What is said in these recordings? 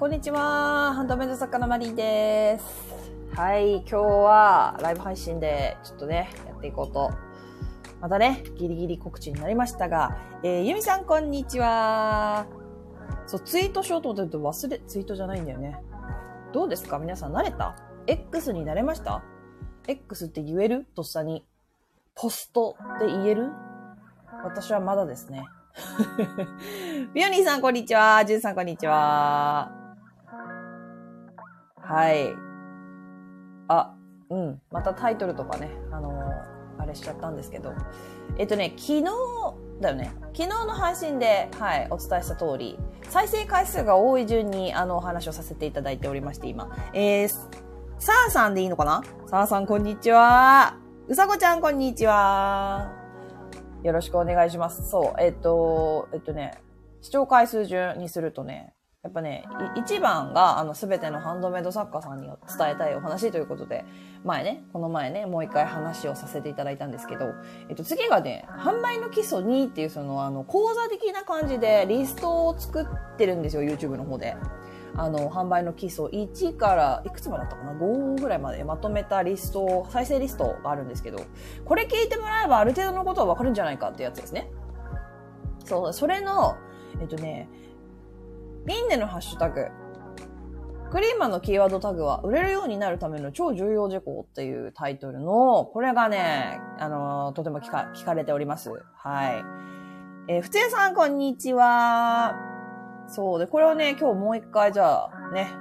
こんにちは。ハンドメイド作家のマリーです。はい、今日はライブ配信でちょっとね、やっていこうと。またね、ギリギリ告知になりましたが、えー、ゆみさんこんにちは。そう、ツイートしようと思ってると忘れ、ツイートじゃないんだよね。どうですか？皆さん慣れた ?X に慣れました ?X って言える？とっさに。ポストって言える？私はまだですね。ビオニーさん、こんにちは。ジュンさん、こんにちは。はい。あ、うん。またタイトルとかね、あのー、あれしちゃったんですけど。えっとね、昨日だよね。昨日の配信で、はい、お伝えした通り、再生回数が多い順に、あの、お話をさせていただいておりまして、今。えー、さあさんでいいのかな？さあさん、こんにちは。うさこちゃん、こんにちは。よろしくお願いします。そう、えっと、えっとね、視聴回数順にするとね、やっぱね、一番が、あの、すべてのハンドメイド作家さんに伝えたいお話ということで、前ね、この前ね、もう一回話をさせていただいたんですけど、えっと、次がね、販売の基礎2っていう、その、あの、講座的な感じでリストを作ってるんですよ、YouTube の方で。あの、販売の基礎1からいくつまでだったかな ?5 ぐらいまでまとめたリスト、再生リストがあるんですけど、これ聞いてもらえばある程度のことはわかるんじゃないかってやつですね。そう、それの、えっとね、ミンネのハッシュタグ、クリーマのキーワードタグは売れるようになるための超重要事項っていうタイトルの、これがね、あの、とても聞か聞かれております。はい。えー、ふつやさん、こんにちは。そうで、これをね、今日もう一回じゃあね、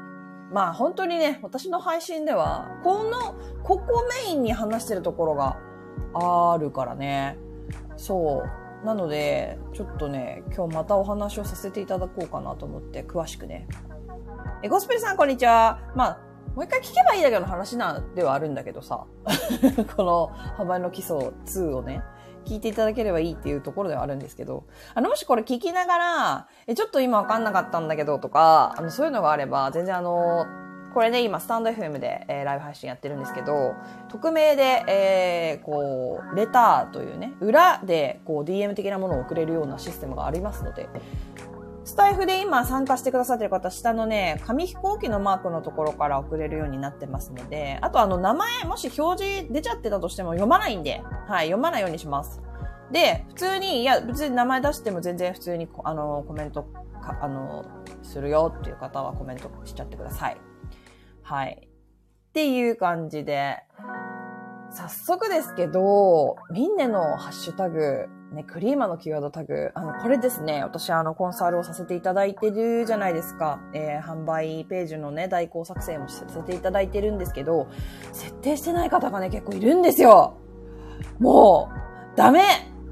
まあ本当にね、私の配信では、この、ここメインに話してるところがあるからね。そう。なので、ちょっとね、今日またお話をさせていただこうかなと思って、詳しくね。え、ゴスペルさんこんにちは。まあ、もう一回聞けばいいだけの話なんではあるんだけどさ。この、幅の基礎2をね。聞いていただければいいっていうところではあるんですけど、あの、もしこれ聞きながら、え、ちょっと今わかんなかったんだけどとか、あの、そういうのがあれば、全然あの、これね、今、スタンド FM で、えー、ライブ配信やってるんですけど、匿名で、えー、こう、レターというね、裏で、こう、DM 的なものを送れるようなシステムがありますので、スタイフで今参加してくださってる方、下のね、紙飛行機のマークのところから送れるようになってますので、あとあの名前、もし表示出ちゃってたとしても読まないんで、はい、読まないようにします。で、普通に、いや、別に名前出しても全然普通に、あの、コメントか、あの、するよっていう方はコメントしちゃってください。はい。っていう感じで、早速ですけど、みんなのハッシュタグ、ね、クリーマのキーワードタグ。あの、これですね、私あの、コンサルをさせていただいてるじゃないですか。えー、販売ページのね、代行作成もさせていただいてるんですけど、設定してない方がね、結構いるんですよ。もう、ダメ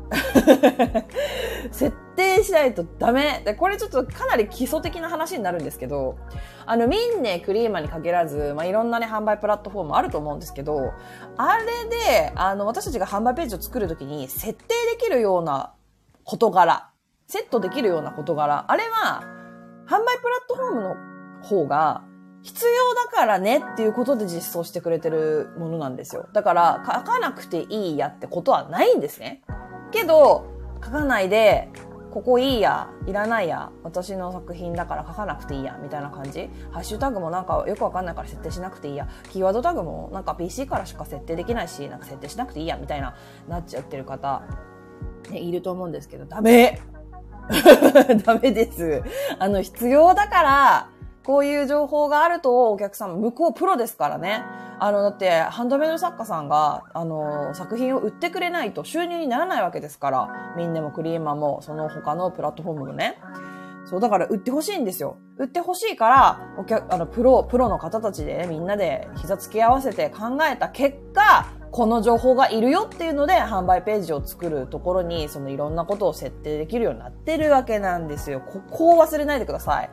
設定しないとダメ。で、これちょっとかなり基礎的な話になるんですけど、あの、ミンネ、クリーマに限らず、まあ、いろんなね、販売プラットフォームあると思うんですけど、あれで、あの、私たちが販売ページを作るときに設定できるような事柄、セットできるような事柄、あれは、販売プラットフォームの方が、必要だからねっていうことで実装してくれてるものなんですよ。だから、書かなくていいやってことはないんですね。けど、書かないで、ここいいや、いらないや、私の作品だから書かなくていいや、みたいな感じ。ハッシュタグもなんかよくわかんないから設定しなくていいや。キーワードタグもなんか PC からしか設定できないし、なんか設定しなくていいや、みたいな、なっちゃってる方、ね、いると思うんですけど、ダメ ダメです。あの、必要だから、こういう情報があるとお客さん、向こうプロですからね。あの、だって、ハンドメイド作家さんが、あの、作品を売ってくれないと収入にならないわけですから、みんなもクリーマーも、その他のプラットフォームもね。そう、だから売ってほしいんですよ。売ってほしいから、お客、あの、プロ、プロの方たちで、ね、みんなで膝つき合わせて考えた結果、この情報がいるよっていうので、販売ページを作るところに、そのいろんなことを設定できるようになってるわけなんですよ。ここを忘れないでください。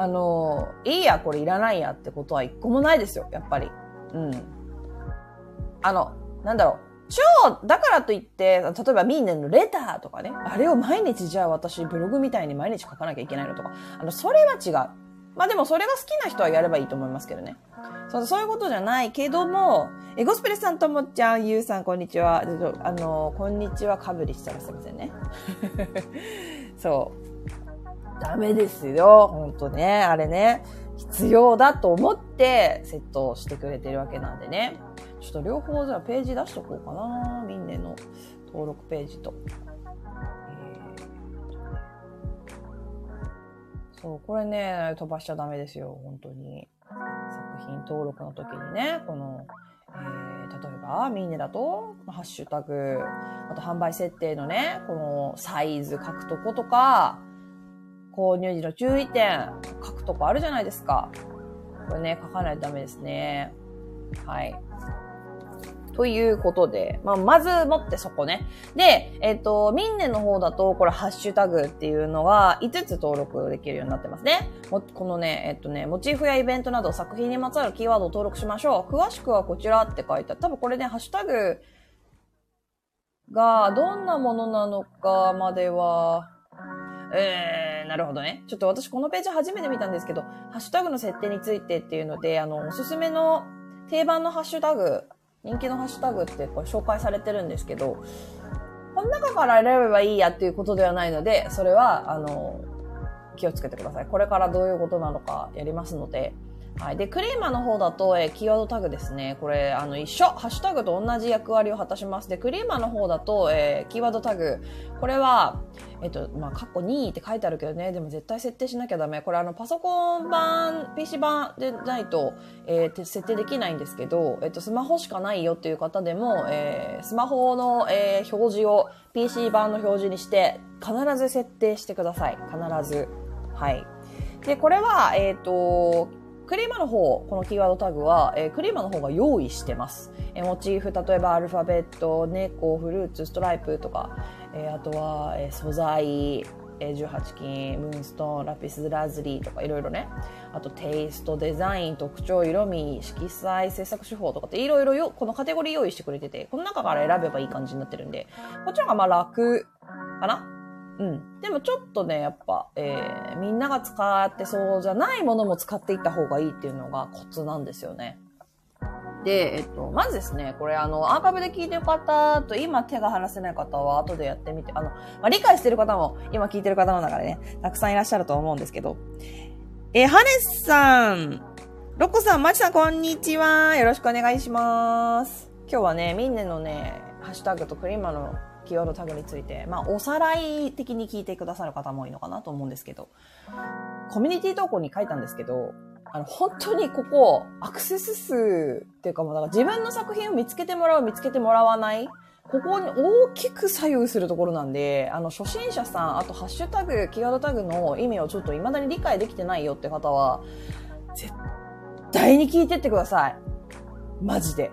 あの、いいや、これいらないやってことは一個もないですよ、やっぱり。うん。あの、なんだろう。超、だからといって、例えばミーネのレターとかね、あれを毎日じゃあ私ブログみたいに毎日書かなきゃいけないのとか、あの、それは違う。まあでもそれが好きな人はやればいいと思いますけどね。そうそういうことじゃないけども、え、ゴスペルさんともちゃん、ゆうさん、こんにちは。あの、こんにちは、かぶりしたらすいませんね。そう。ダメですよ。ほんとね。あれね。必要だと思ってセットしてくれてるわけなんでね。ちょっと両方じゃあページ出しとこうかな。ミンネの登録ページと。そう、これね、飛ばしちゃダメですよ。本当に。作品登録の時にね、この、えー、例えば、ミンネだと、ハッシュタグ、あと販売設定のね、このサイズ書くとことか、購入時の注意点書くとこあるじゃないですか。これね、書かないとダメですね。はい。ということで、まあ、まずもってそこね。で、えっ、ー、と、ミンネの方だと、これハッシュタグっていうのが5つ登録できるようになってますね。もこのね、えっ、ー、とね、モチーフやイベントなど作品にまつわるキーワードを登録しましょう。詳しくはこちらって書いてある。多分これね、ハッシュタグがどんなものなのかまでは、えー、なるほどね。ちょっと私このページ初めて見たんですけど、ハッシュタグの設定についてっていうので、あの、おすすめの定番のハッシュタグ人気のハッシュタグってこれ紹介されてるんですけど、この中から選べばいいやっていうことではないので、それは、あの、気をつけてください。これからどういうことなのかやりますので、はい。で、クリーマーの方だと、え、キーワードタグですね。これ、あの、一緒。ハッシュタグと同じ役割を果たします。で、クリーマーの方だと、えー、キーワードタグ。これは、えっと、まあ、カッコ2って書いてあるけどね、でも絶対設定しなきゃダメ。これあの、パソコン版、PC 版でないと、えー、設定できないんですけど、えっと、スマホしかないよっていう方でも、えー、スマホの、えー、表示を PC 版の表示にして、必ず設定してください。必ず。はい。で、これは、えっ、ー、と、クリーマの方、このキーワードタグは、えー、クリーマの方が用意してます。えー、モチーフ、例えばアルファベット、猫、フルーツ、ストライプとか、えー、あとは、えー、素材、えー、18金、ムーンストーン、ラピスラズリーとかいろいろね。あとテイスト、デザイン、特徴、色味、色彩、制作手法とかっていろいろよ、このカテゴリー用意してくれてて、この中から選べばいい感じになってるんで、こっちの方がまあ楽かなうん。でもちょっとね、やっぱ、えー、みんなが使ってそうじゃないものも使っていった方がいいっていうのがコツなんですよね。で、えっと、まずですね、これあの、アーカイブで聞いてる方と今手が離せない方は後でやってみて、あの、まあ、理解してる方も今聞いてる方の中でね、たくさんいらっしゃると思うんですけど、えー、ハネスさん、ロコさん、マチさん、こんにちは。よろしくお願いします。今日はね、ミンネのね、ハッシュタグとクリーマのキーワードタグについて、まあ、おさらい的に聞いてくださる方も多いのかなと思うんですけど、コミュニティ投稿に書いたんですけど、あの、本当にここ、アクセス数っていうかもう、だから自分の作品を見つけてもらう、見つけてもらわない、ここに大きく左右するところなんで、あの、初心者さん、あとハッシュタグ、キーワードタグの意味をちょっと未だに理解できてないよって方は、絶対に聞いてってください。マジで。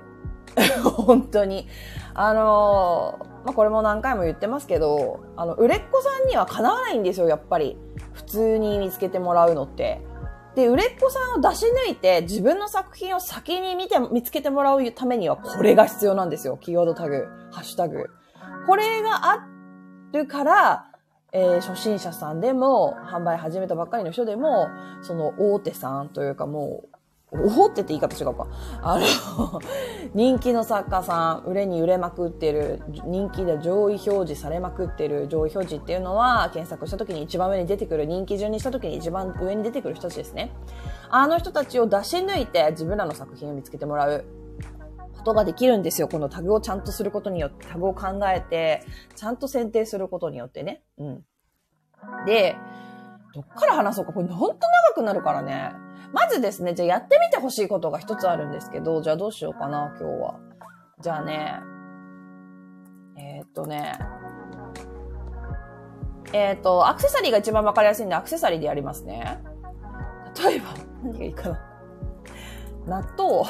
本当に。あのーまあ、これも何回も言ってますけど、あの、売れっ子さんにはかなわないんですよ、やっぱり。普通に見つけてもらうのって。で、売れっ子さんを出し抜いて自分の作品を先に見て、見つけてもらうためにはこれが必要なんですよ。キーワードタグ、ハッシュタグ。これがあるから、えー、初心者さんでも、販売始めたばっかりの人でも、その大手さんというかもう、おほってって言い方違うか。あの、人気の作家さん、売れに売れまくってる、人気で上位表示されまくってる上位表示っていうのは、検索した時に一番上に出てくる、人気順にした時に一番上に出てくる人たちですね。あの人たちを出し抜いて自分らの作品を見つけてもらうことができるんですよ。このタグをちゃんとすることによって、タグを考えて、ちゃんと選定することによってね。うん。で、どっから話そうか。これほんと長くなるからね。まずですね、じゃあやってみてほしいことが一つあるんですけど、じゃあどうしようかな、今日は。じゃあね、えー、っとね、えー、っと、アクセサリーが一番わかりやすいんで、アクセサリーでやりますね。例えば、何がいいかな。納豆、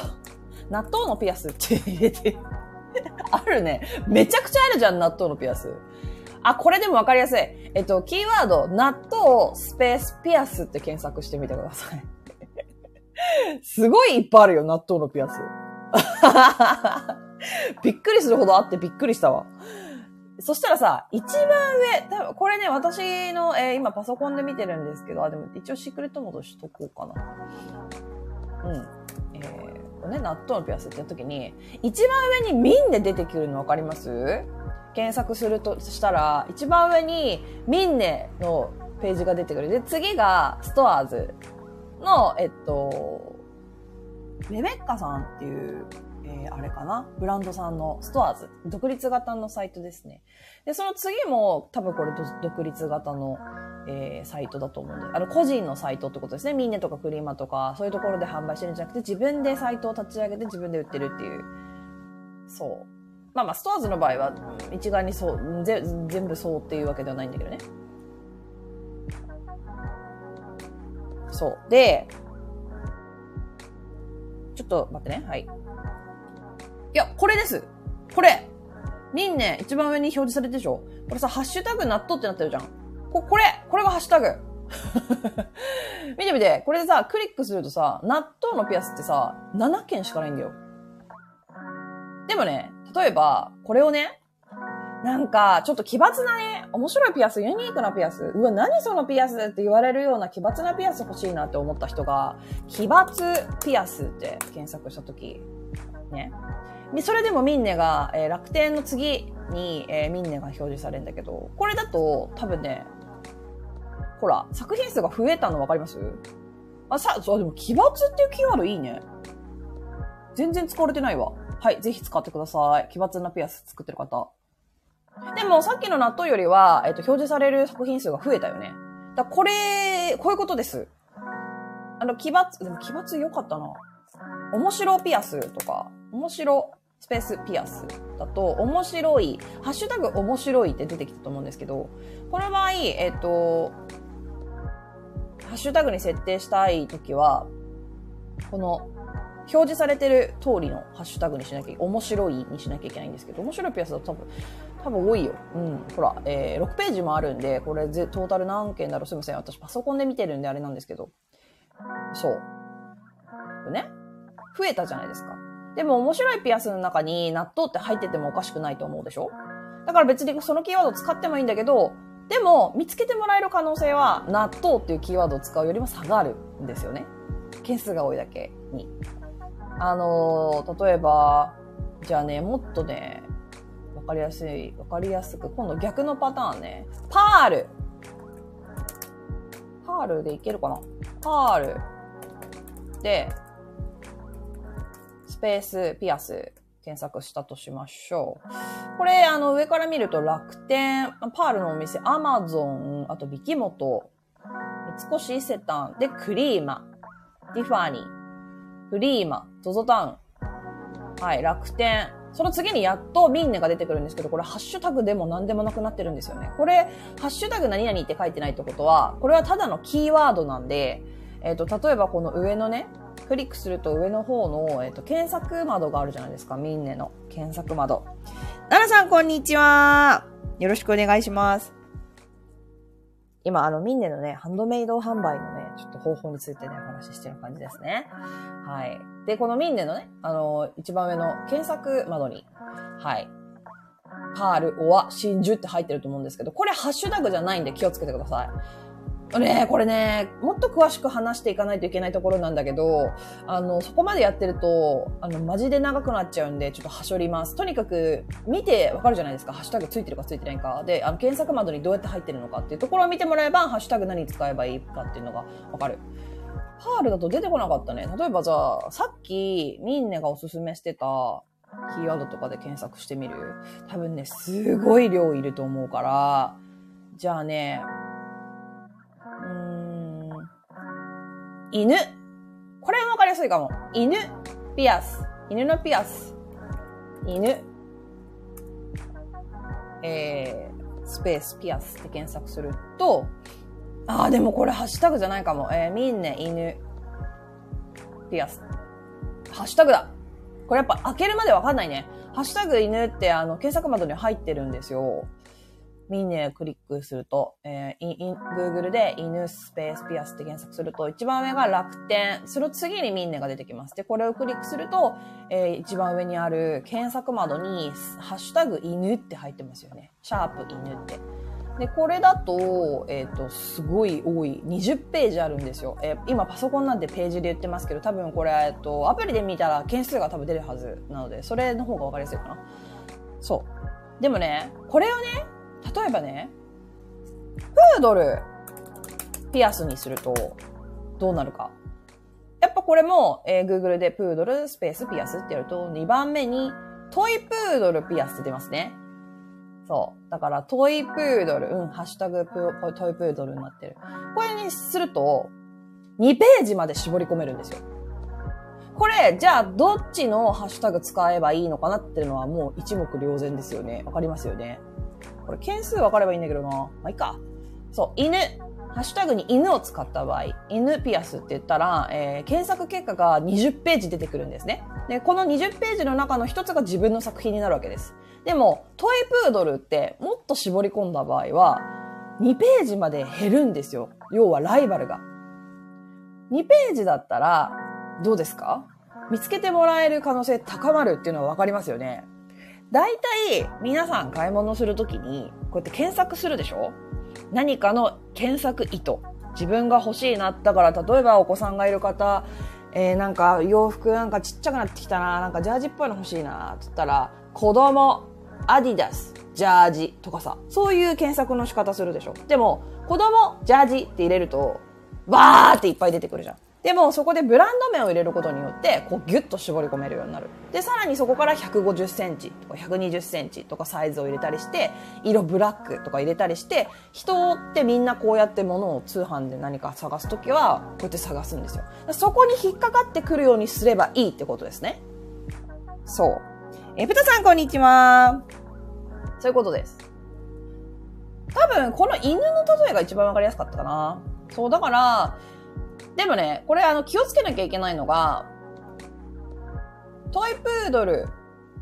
納豆のピアスって入れてあるね。めちゃくちゃあるじゃん、納豆のピアス。あ、これでもわかりやすい。えっと、キーワード、納豆スペースピアスって検索してみてください。すごいいっぱいあるよ、納豆のピアス。びっくりするほどあってびっくりしたわ。そしたらさ、一番上、多分これね、私の、えー、今パソコンで見てるんですけど、あ、でも一応シークレットモードしとこうかな。うん。えー、これね、納豆のピアスってやった時に、一番上にミンで出てくるのわかります？検索するとしたら、一番上にミンネのページが出てくる。で、次が、ストアーズの、えっと、レベッカさんっていう、えー、あれかな？ブランドさんのストアーズ。独立型のサイトですね。で、その次も多分これ独立型の、えー、サイトだと思うんで、あの、個人のサイトってことですね。ミンネとかクリーマとか、そういうところで販売してるんじゃなくて、自分でサイトを立ち上げて自分で売ってるっていう。そう。まあまあ、ストアーズの場合は、一概にそう、全部そうっていうわけではないんだけどね。そう。で、ちょっと待ってね。はい。いや、これです。これ。ミンネ、一番上に表示されてるでしょこれさ、ハッシュタグ納豆ってなってるじゃん。こ、これこれがハッシュタグ 見てみて。これでさ、クリックするとさ、納豆のピアスってさ、7件しかないんだよ。でもね、例えば、これをね、なんか、ちょっと奇抜なね、面白いピアス、ユニークなピアス。うわ、何そのピアスって言われるような奇抜なピアス欲しいなって思った人が、奇抜ピアスって検索したとき、ね。それでもミンネが、えー、楽天の次に、えー、ミンネが表示されるんだけど、これだと多分ね、ほら、作品数が増えたの分かります？あ、さ、そう、でも奇抜っていうキーワードいいね。全然使われてないわ。はい、ぜひ使ってください。奇抜なピアス作ってる方。でも、さっきの納豆よりは、えっと、表示される作品数が増えたよね。だこれ、こういうことです。あの、奇抜、でも奇抜良かったな。面白ピアスとか、面白スペースピアスだと、面白い、ハッシュタグ面白いって出てきたと思うんですけど、この場合、えっと、ハッシュタグに設定したいときは、この表示されてる通りのハッシュタグにしなきゃ、面白いにしなきゃいけないんですけど、面白いピアスだと多分、多分多いよ。うん。ほら、えー、6ページもあるんで、これぜ、トータル何件だろう？すいません。私パソコンで見てるんであれなんですけど。そう。ね？増えたじゃないですか。でも面白いピアスの中に納豆って入っててもおかしくないと思うでしょ？だから別にそのキーワード使ってもいいんだけど、でも見つけてもらえる可能性は納豆っていうキーワードを使うよりも下がるんですよね。件数が多いだけに。あの、例えば、じゃあね、もっとね、わかりやすい、わかりやすく、今度逆のパターンね。パール。パールでいけるかな？パール。で、スペースピアス検索したとしましょう。これ、あの、上から見ると楽天、パールのお店、アマゾン、あとミキモト、三越伊勢丹、で、クリーマ、ティファニー、フリーマ、ゾゾタウン、はい、楽天。その次にやっとミンネが出てくるんですけど、これハッシュタグでも何でもなくなってるんですよね。これ、ハッシュタグ何々って書いてないってことは、これはただのキーワードなんで、えっ、ー、と、例えばこの上のね、クリックすると上の方の、えっ、ー、と、検索窓があるじゃないですか。ミンネの検索窓。奈々さん、こんにちは。よろしくお願いします。今、あの、ミンネのね、ハンドメイド販売のね、ちょっと方法についてね、お話ししてる感じですね。はい。で、このミンネのね、あの、一番上の検索窓に、はい。パール、オア、真珠って入ってると思うんですけど、これハッシュタグじゃないんで気をつけてください。ね、これね、もっと詳しく話していかないといけないところなんだけど、あの、そこまでやってると、あの、マジで長くなっちゃうんで、ちょっとはしょります。とにかく、見てわかるじゃないですか。ハッシュタグついてるかついてないか。で、あの、検索窓にどうやって入ってるのかっていうところを見てもらえば、ハッシュタグ何使えばいいかっていうのがわかる。パールだと出てこなかったね。例えばじゃあ、さっき、ミンネがおすすめしてた、キーワードとかで検索してみる？多分ね、すごい量いると思うから、じゃあね、犬。これもわかりやすいかも。犬、ピアス。犬のピアス。犬。えー、スペース、ピアスって検索すると、ああ、でもこれハッシュタグじゃないかも。えー、みんね、犬、ピアス。ハッシュタグだ。これやっぱ開けるまでわかんないね。ハッシュタグ犬ってあの検索窓に入ってるんですよ。ミネクリックすると、えー、Google で犬スペースピアスって検索すると、一番上が楽天、その次にミンネが出てきます。で、これをクリックすると、えー、一番上にある検索窓に、ハッシュタグ犬って入ってますよね。シャープ犬って。で、これだと、えっ、ー、と、すごい多い。20ページあるんですよ。えー、今パソコンなんてページで言ってますけど、多分これ、えっと、アプリで見たら件数が多分出るはずなので、それの方がわかりやすいかな。そう。でもね、これをね、例えばね、プードル。ピアスにすると、どうなるか。やっぱこれも、えー、Google でプードルスペースピアスってやると、2番目にトイプードルピアスって出ますね。そう。だから、トイプードル、うん、ハッシュタグトイプードルになってる。これにすると、2ページまで絞り込めるんですよ。これ、じゃあ、どっちのハッシュタグ使えばいいのかなっていうのはもう一目瞭然ですよね。わかりますよね。これ、件数分かればいいんだけどな。まあ、いいか。そう、犬。ハッシュタグに犬を使った場合、犬ピアスって言ったら、えー、検索結果が20ページ出てくるんですね。で、この20ページの中の一つが自分の作品になるわけです。でも、トイプードルってもっと絞り込んだ場合は、2ページまで減るんですよ。要はライバルが。2ページだったら、どうですか？見つけてもらえる可能性高まるっていうのはわかりますよね。大体、皆さん買い物するときに、こうやって検索するでしょ？何かの検索意図。自分が欲しいな。だから、例えばお子さんがいる方、えー、なんか洋服なんかちっちゃくなってきたな。なんかジャージっぽいの欲しいな。っったら、子供、アディダス、ジャージとかさ、そういう検索の仕方するでしょ？でも、子供、ジャージって入れると、バーっていっぱい出てくるじゃん。でもそこでブランド名を入れることによってこうギュッと絞り込めるようになる。でさらにそこから150センチとか120センチとかサイズを入れたりして色ブラックとか入れたりして人ってみんなこうやって物を通販で何か探す時はこうやって探すんですよ。そこに引っかかってくるようにすればいいってことですね。そう。えぶたさんこんにちは。そういうことです。多分この犬の例えが一番わかりやすかったかな。そうだからでもね、これあの気をつけなきゃいけないのが、トイプードル、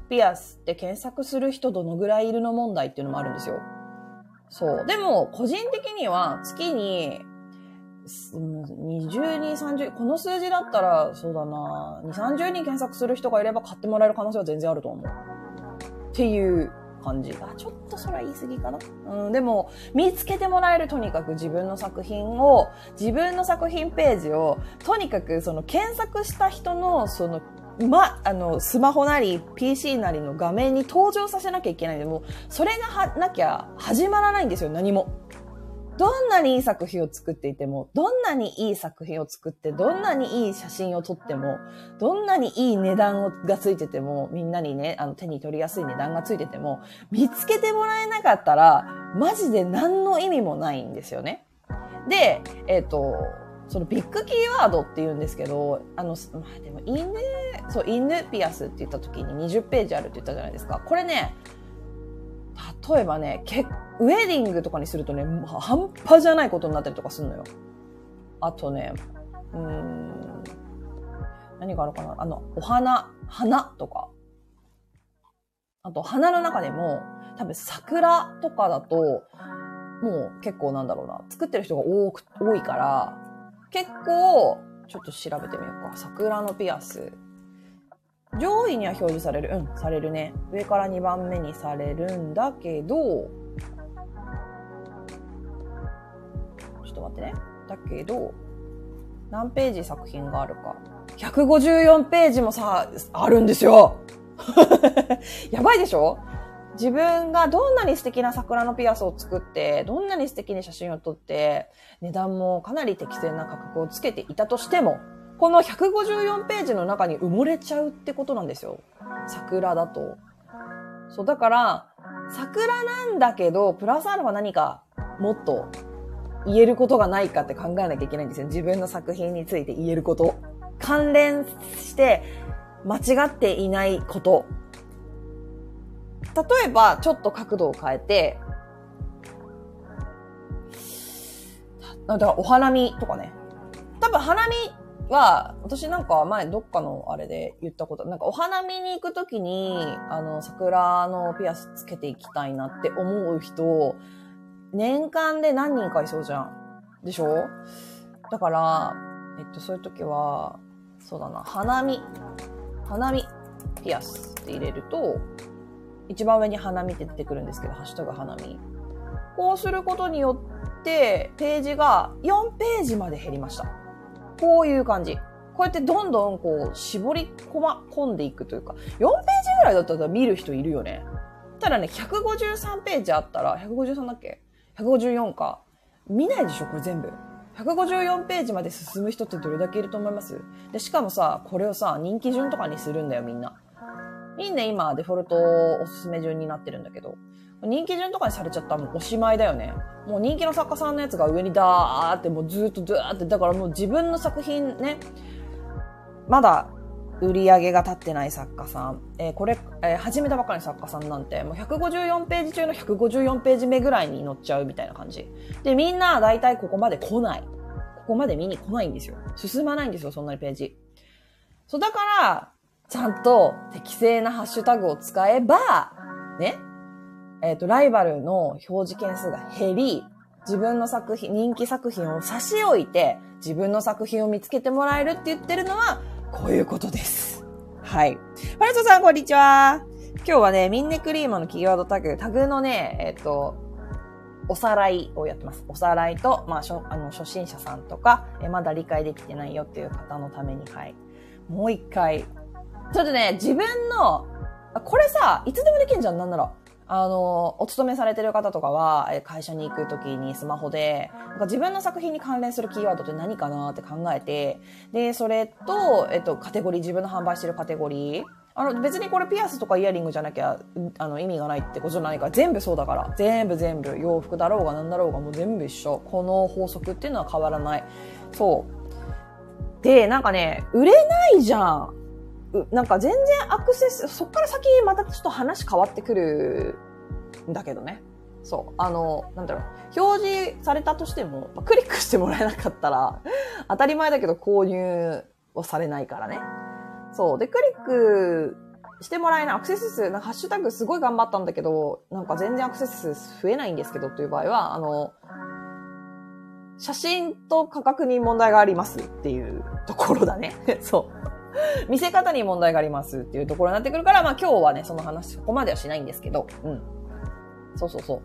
ピアスって検索する人どのぐらいいるの問題っていうのもあるんですよ。そう。でも、個人的には月に、20人、30、この数字だったら、そうだな、2、30人検索する人がいれば買ってもらえる可能性は全然あると思う。っていう感じ。あ、ちょっとそれは言い過ぎかな。うん、でも、見つけてもらえるとにかく自分の作品を、自分の作品ページを、とにかくその検索した人の、その、ま、あの、スマホなり PC なりの画面に登場させなきゃいけないで、もそれがはなきゃ始まらないんですよ、何も。どんなにいい作品を作っていても、どんなにいい作品を作って、どんなにいい写真を撮っても、どんなにいい値段がついてても、みんなにね、あの手に取りやすい値段がついてても、見つけてもらえなかったら、マジで何の意味もないんですよね。で、えっ、ー、と、そのビッグキーワードって言うんですけど、あの、まあ、でも犬、そう、犬ピアスって言った時に20ページあるって言ったじゃないですか。これね、例えばね、結ウェディングとかにするとね、半端じゃないことになったりとかするのよ。あとね、うん、何があるかなあの、お花、花とか。あと、花の中でも、多分桜とかだと、もう結構なんだろうな、作ってる人が多く、多いから、結構、ちょっと調べてみようか。桜のピアス。上位には表示される。うん、されるね。上から2番目にされるんだけど、ちょっと待ってね。だけど、何ページ作品があるか。154ページもさ、あるんですよ やばいでしょ？自分がどんなに素敵な桜のピアスを作って、どんなに素敵に写真を撮って、値段もかなり適正な価格をつけていたとしても、この154ページの中に埋もれちゃうってことなんですよ。桜だと。そう、だから、桜なんだけど、プラスアルファ何かもっと言えることがないかって考えなきゃいけないんですよ。自分の作品について言えること。関連して間違っていないこと。例えば、ちょっと角度を変えて、だからお花見とかね。多分花見は、私なんか前どっかのあれで言ったこと、なんかお花見に行くときに、あの、桜のピアスつけていきたいなって思う人、年間で何人かいそうじゃん。でしょ？だから、えっと、そういう時は、そうだな、花見。花見、ピアスって入れると、一番上に花見って出てくるんですけど、ハッシュタグ花見。こうすることによって、ページが4ページまで減りました。こういう感じ。こうやってどんどんこう絞り込ま、込んでいくというか、4ページぐらいだったら見る人いるよね。ただね、153ページあったら、153だっけ？154か。見ないでしょこれ全部。154ページまで進む人ってどれだけいると思います？で、しかもさ、これをさ、人気順とかにするんだよ、みんな。みんな今、デフォルトおすすめ順になってるんだけど、人気順とかにされちゃったらもうおしまいだよね。もう人気の作家さんのやつが上にダーってもうずっとダーって、だからもう自分の作品ね、まだ売り上げが立ってない作家さん、えー、これ、えー、始めたばっかりの作家さんなんて、もう154ページ中の154ページ目ぐらいに載っちゃうみたいな感じ。で、みんな大体ここまで来ない。ここまで見に来ないんですよ。進まないんですよ、そんなにページ。そう、だから、ちゃんと適正なハッシュタグを使えば、ね、えっ、ー、と、ライバルの表示件数が減り、自分の作品、人気作品を差し置いて、自分の作品を見つけてもらえるって言ってるのは、こういうことです。はい。パレトさん、こんにちは。今日はね、ミンネクリーマのキーワードタグ、タグのね、えっ、ー、と、おさらいをやってます。おさらいと、まあ、しょあの初心者さんとか、えまだ理解できてないよっていう方のために、はい。もう一回。ちょっとね、自分の、これさ、いつでもできんじゃん、なんなら。あの、お勤めされてる方とかは、会社に行くときにスマホで、なんか自分の作品に関連するキーワードって何かなって考えて、で、それと、えっと、カテゴリー、自分の販売してるカテゴリー、あの、別にこれピアスとかイヤリングじゃなきゃ、あの、意味がないってことじゃないから、全部そうだから。全部全部。洋服だろうが何だろうがもう全部一緒。この法則っていうのは変わらない。そう。で、なんかね、売れないじゃん。なんか全然アクセス、そっから先またちょっと話変わってくるんだけどね。そう。あの、なんだろう。表示されたとしても、クリックしてもらえなかったら、当たり前だけど購入はされないからね。そう。で、クリックしてもらえないアクセス数、なんかハッシュタグすごい頑張ったんだけど、なんか全然アクセス数増えないんですけどという場合は、あの、写真と価格に問題がありますっていうところだね。そう。見せ方に問題がありますっていうところになってくるから、まあ今日はね、その話、そこまではしないんですけど、うん。そうそうそ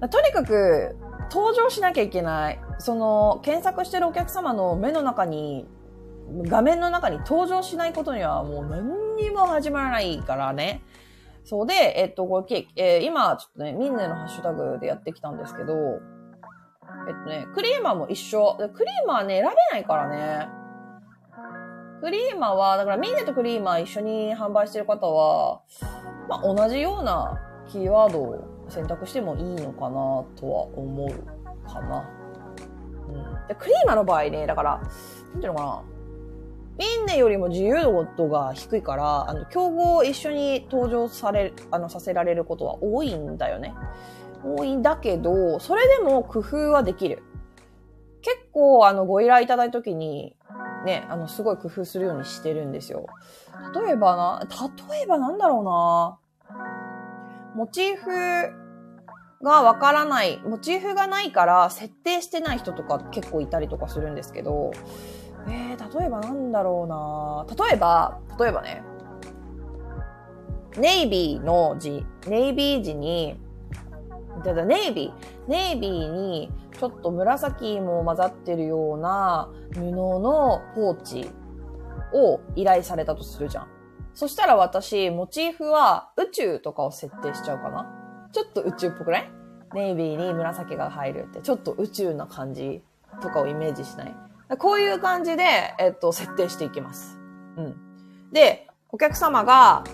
う。とにかく、登場しなきゃいけない。その、検索してるお客様の目の中に、画面の中に登場しないことにはもう何にも始まらないからね。そうで、えっと、これ、えー、今、ちょっとね、ミンネのハッシュタグでやってきたんですけど、えっとね、クリーマーも一緒。クリーマーね、選べないからね。クリーマーは、だからミンネとクリーマー一緒に販売してる方は、まあ、同じようなキーワードを選択してもいいのかなとは思うかな。うん。で、クリーマーの場合ね、だから、なんていうのかな。ミンネよりも自由度が低いから、あの、競合を一緒に登場され、あの、させられることは多いんだよね。多いんだけど、それでも工夫はできる。結構、あの、ご依頼いただいたときに、ね、あの、すごい工夫するようにしてるんですよ。例えばな、例えばなんだろうな。モチーフがわからない、モチーフがないから設定してない人とか結構いたりとかするんですけど、えー、例えばなんだろうな例えば、例えばね、ネイビーの字、ネイビー字に、ネイビー、ネイビーにちょっと紫も混ざってるような布のポーチを依頼されたとするじゃん。そしたら私、モチーフは宇宙とかを設定しちゃうかな。ちょっと宇宙っぽくない？ネイビーに紫が入るって、ちょっと宇宙な感じとかをイメージしない。こういう感じで、えっと、設定していきます。うん。で、お客様が、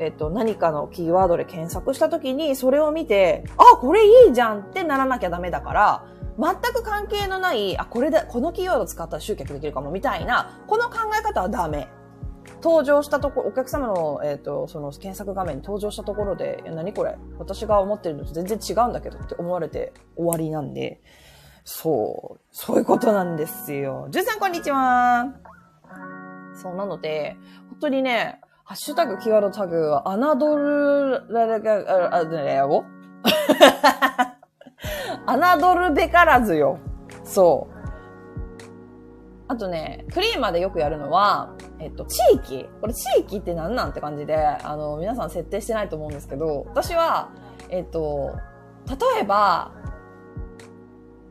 えっと、何かのキーワードで検索した時に、それを見て、あ、これいいじゃんってならなきゃダメだから、全く関係のない、あ、これで、このキーワード使ったら集客できるかもみたいな、この考え方はダメ。登場したとこ、お客様の、えっ、ー、と、その検索画面に登場したところで、何これ？私が思ってるのと全然違うんだけどって思われて終わりなんで、そう、そういうことなんですよ。じゅんさんこんにちは。そう、なので、本当にね、ハッシュタグ、キーワードタグは、アナドル、ララガ、あ、ね、お アナドルべからずよ。そう。あとね、クリーマーでよくやるのは、えっと、地域これ地域って何なんって感じで、あの、皆さん設定してないと思うんですけど、私は、えっと、例えば、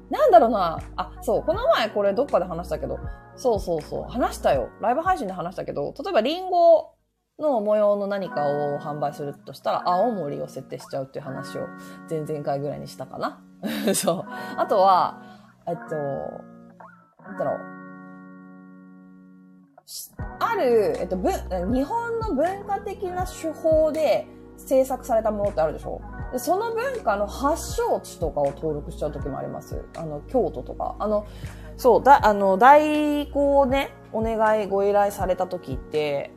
なんだろうな、あ、そう、この前これどっかで話したけど、そうそうそう、話したよ。ライブ配信で話したけど、例えばリンゴの模様の何かを販売するとしたら、青森を設定しちゃうっていう話を前々回ぐらいにしたかな。そう。あとは、えっと、なんだろう。ある、えっと、文、日本の文化的な手法で制作されたものってあるでしょでその文化の発祥地とかを登録しちゃう時もあります。あの、京都とか。あの、そう、だ、あの、代行ね、お願い、ご依頼された時って、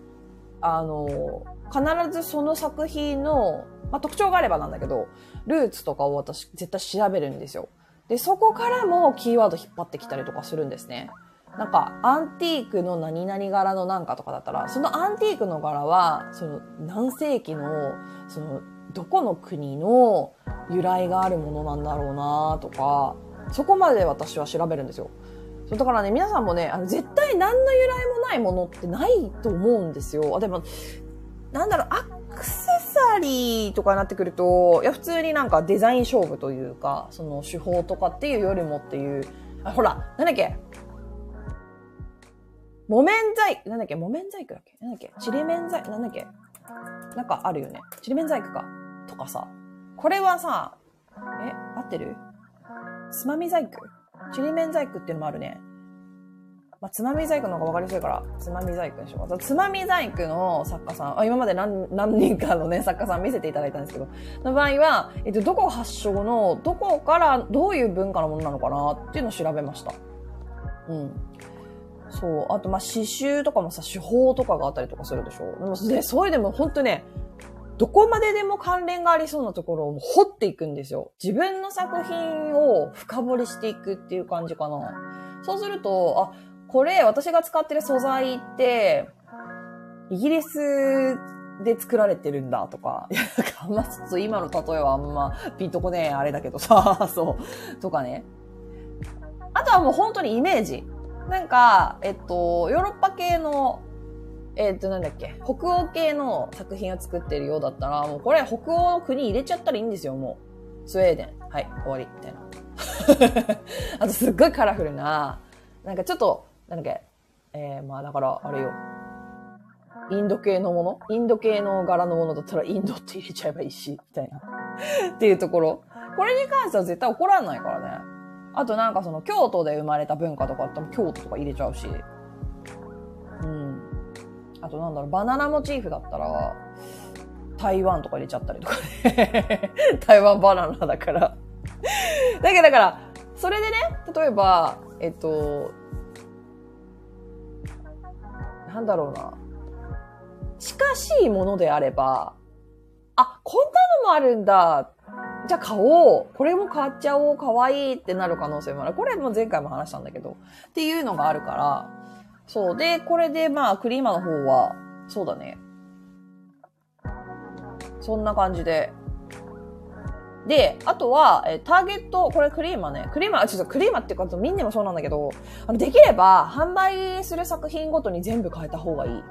あの、必ずその作品の、まあ、特徴があればなんだけど、ルーツとかを私絶対調べるんですよ。で、そこからもキーワード引っ張ってきたりとかするんですね。なんか、アンティークの何々柄のなんかとかだったら、そのアンティークの柄は、その何世紀の、その、どこの国の由来があるものなんだろうなとか、そこまで私は調べるんですよ。そうだからね、皆さんもね、あの、絶対何の由来もないものってないと思うんですよ。あ、でも、なんだろう、アクセサリーとかになってくると、いや、普通になんかデザイン勝負というか、その手法とかっていうよりもっていう、あ、ほら、なんだっけ？木綿細工、なんだっけ？木綿細工だっけ？なんだっけ？ちりめん細工、なんだっけ？なんかあるよね。ちりめん細工か。とかさ。これはさ、え、合ってる？つまみ細工？ちりめん細工っていうのもあるね。まあ、つまみ細工の方が分かりやすいから、つまみ細工にしよう。つまみ細工の作家さん、あ今まで何何人かのね、作家さん見せていただいたんですけど、の場合は、えっと、どこ発祥の、どこからどういう文化のものなのかなっていうのを調べました。うん。そう。あと、ま、刺繍とかもさ、手法とかがあったりとかするでしょ。でも、で、そういうでも本当ね、どこまででも関連がありそうなところを掘っていくんですよ。自分の作品を深掘りしていくっていう感じかな。そうすると、あ、これ私が使ってる素材って、イギリスで作られてるんだとか、いや、あんまちょっと今の例えはあんまピンとこねえあれだけどさ、そう、とかね。あとはもう本当にイメージ。なんか、えっと、ヨーロッパ系の、えっと、なんだっけ、北欧系の作品を作ってるようだったら、もうこれ北欧の国入れちゃったらいいんですよ、もう。スウェーデン。はい、終わり、みたいな。あとすっごいカラフルな、なんかちょっと、なんだっけ、えー、まあだから、あれよ。インド系のもの？インド系の柄のものだったらインドって入れちゃえばいいし、みたいな。っていうところ。これに関しては絶対怒らないからね。あとなんかその京都で生まれた文化とかあったら京都とか入れちゃうし。あとなんだろう、バナナモチーフだったら、台湾とか入れちゃったりとかね。台湾バナナだから。だけどだから、それでね、例えば、えっと、なんだろうな。近しいものであれば、あ、こんなのもあるんだ。じゃあ買おう。これも買っちゃおう。かわいいってなる可能性もある。これも前回も話したんだけど。っていうのがあるから。そう。で、これでまあ、クリーマの方は、そうだね。そんな感じで。で、あとは、えターゲット、これクリーマね。クリーマ、ちょっとクリーマっていうか、みんなもそうなんだけど、あの、できれば、販売する作品ごとに全部変えた方がいい。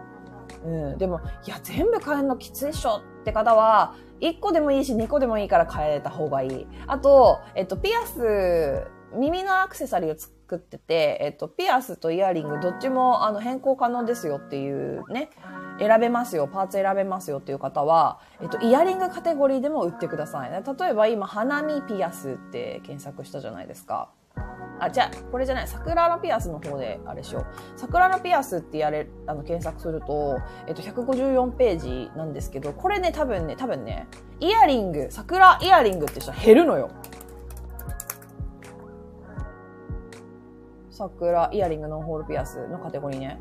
うん。でも、いや、全部変えるのきついっしょって方は、1個でもいいし2個でもいいから変えた方がいい。あと、えっと、ピアス、耳のアクセサリーを作ってて、えっと、ピアスとイヤリングどっちもあの変更可能ですよっていうね、選べますよ、パーツ選べますよっていう方は、えっと、イヤリングカテゴリーでも売ってくださいね。例えば今、花見ピアスって検索したじゃないですか。あ、じゃあ、これじゃない、桜のピアスの方で、あれしよう。桜のピアスってやれ、あの、検索すると、えっと、154ページなんですけど、これね、多分ね、多分ね、イヤリング、桜イヤリングって人は減るのよ。桜イヤリングのホールピアスのカテゴリーね。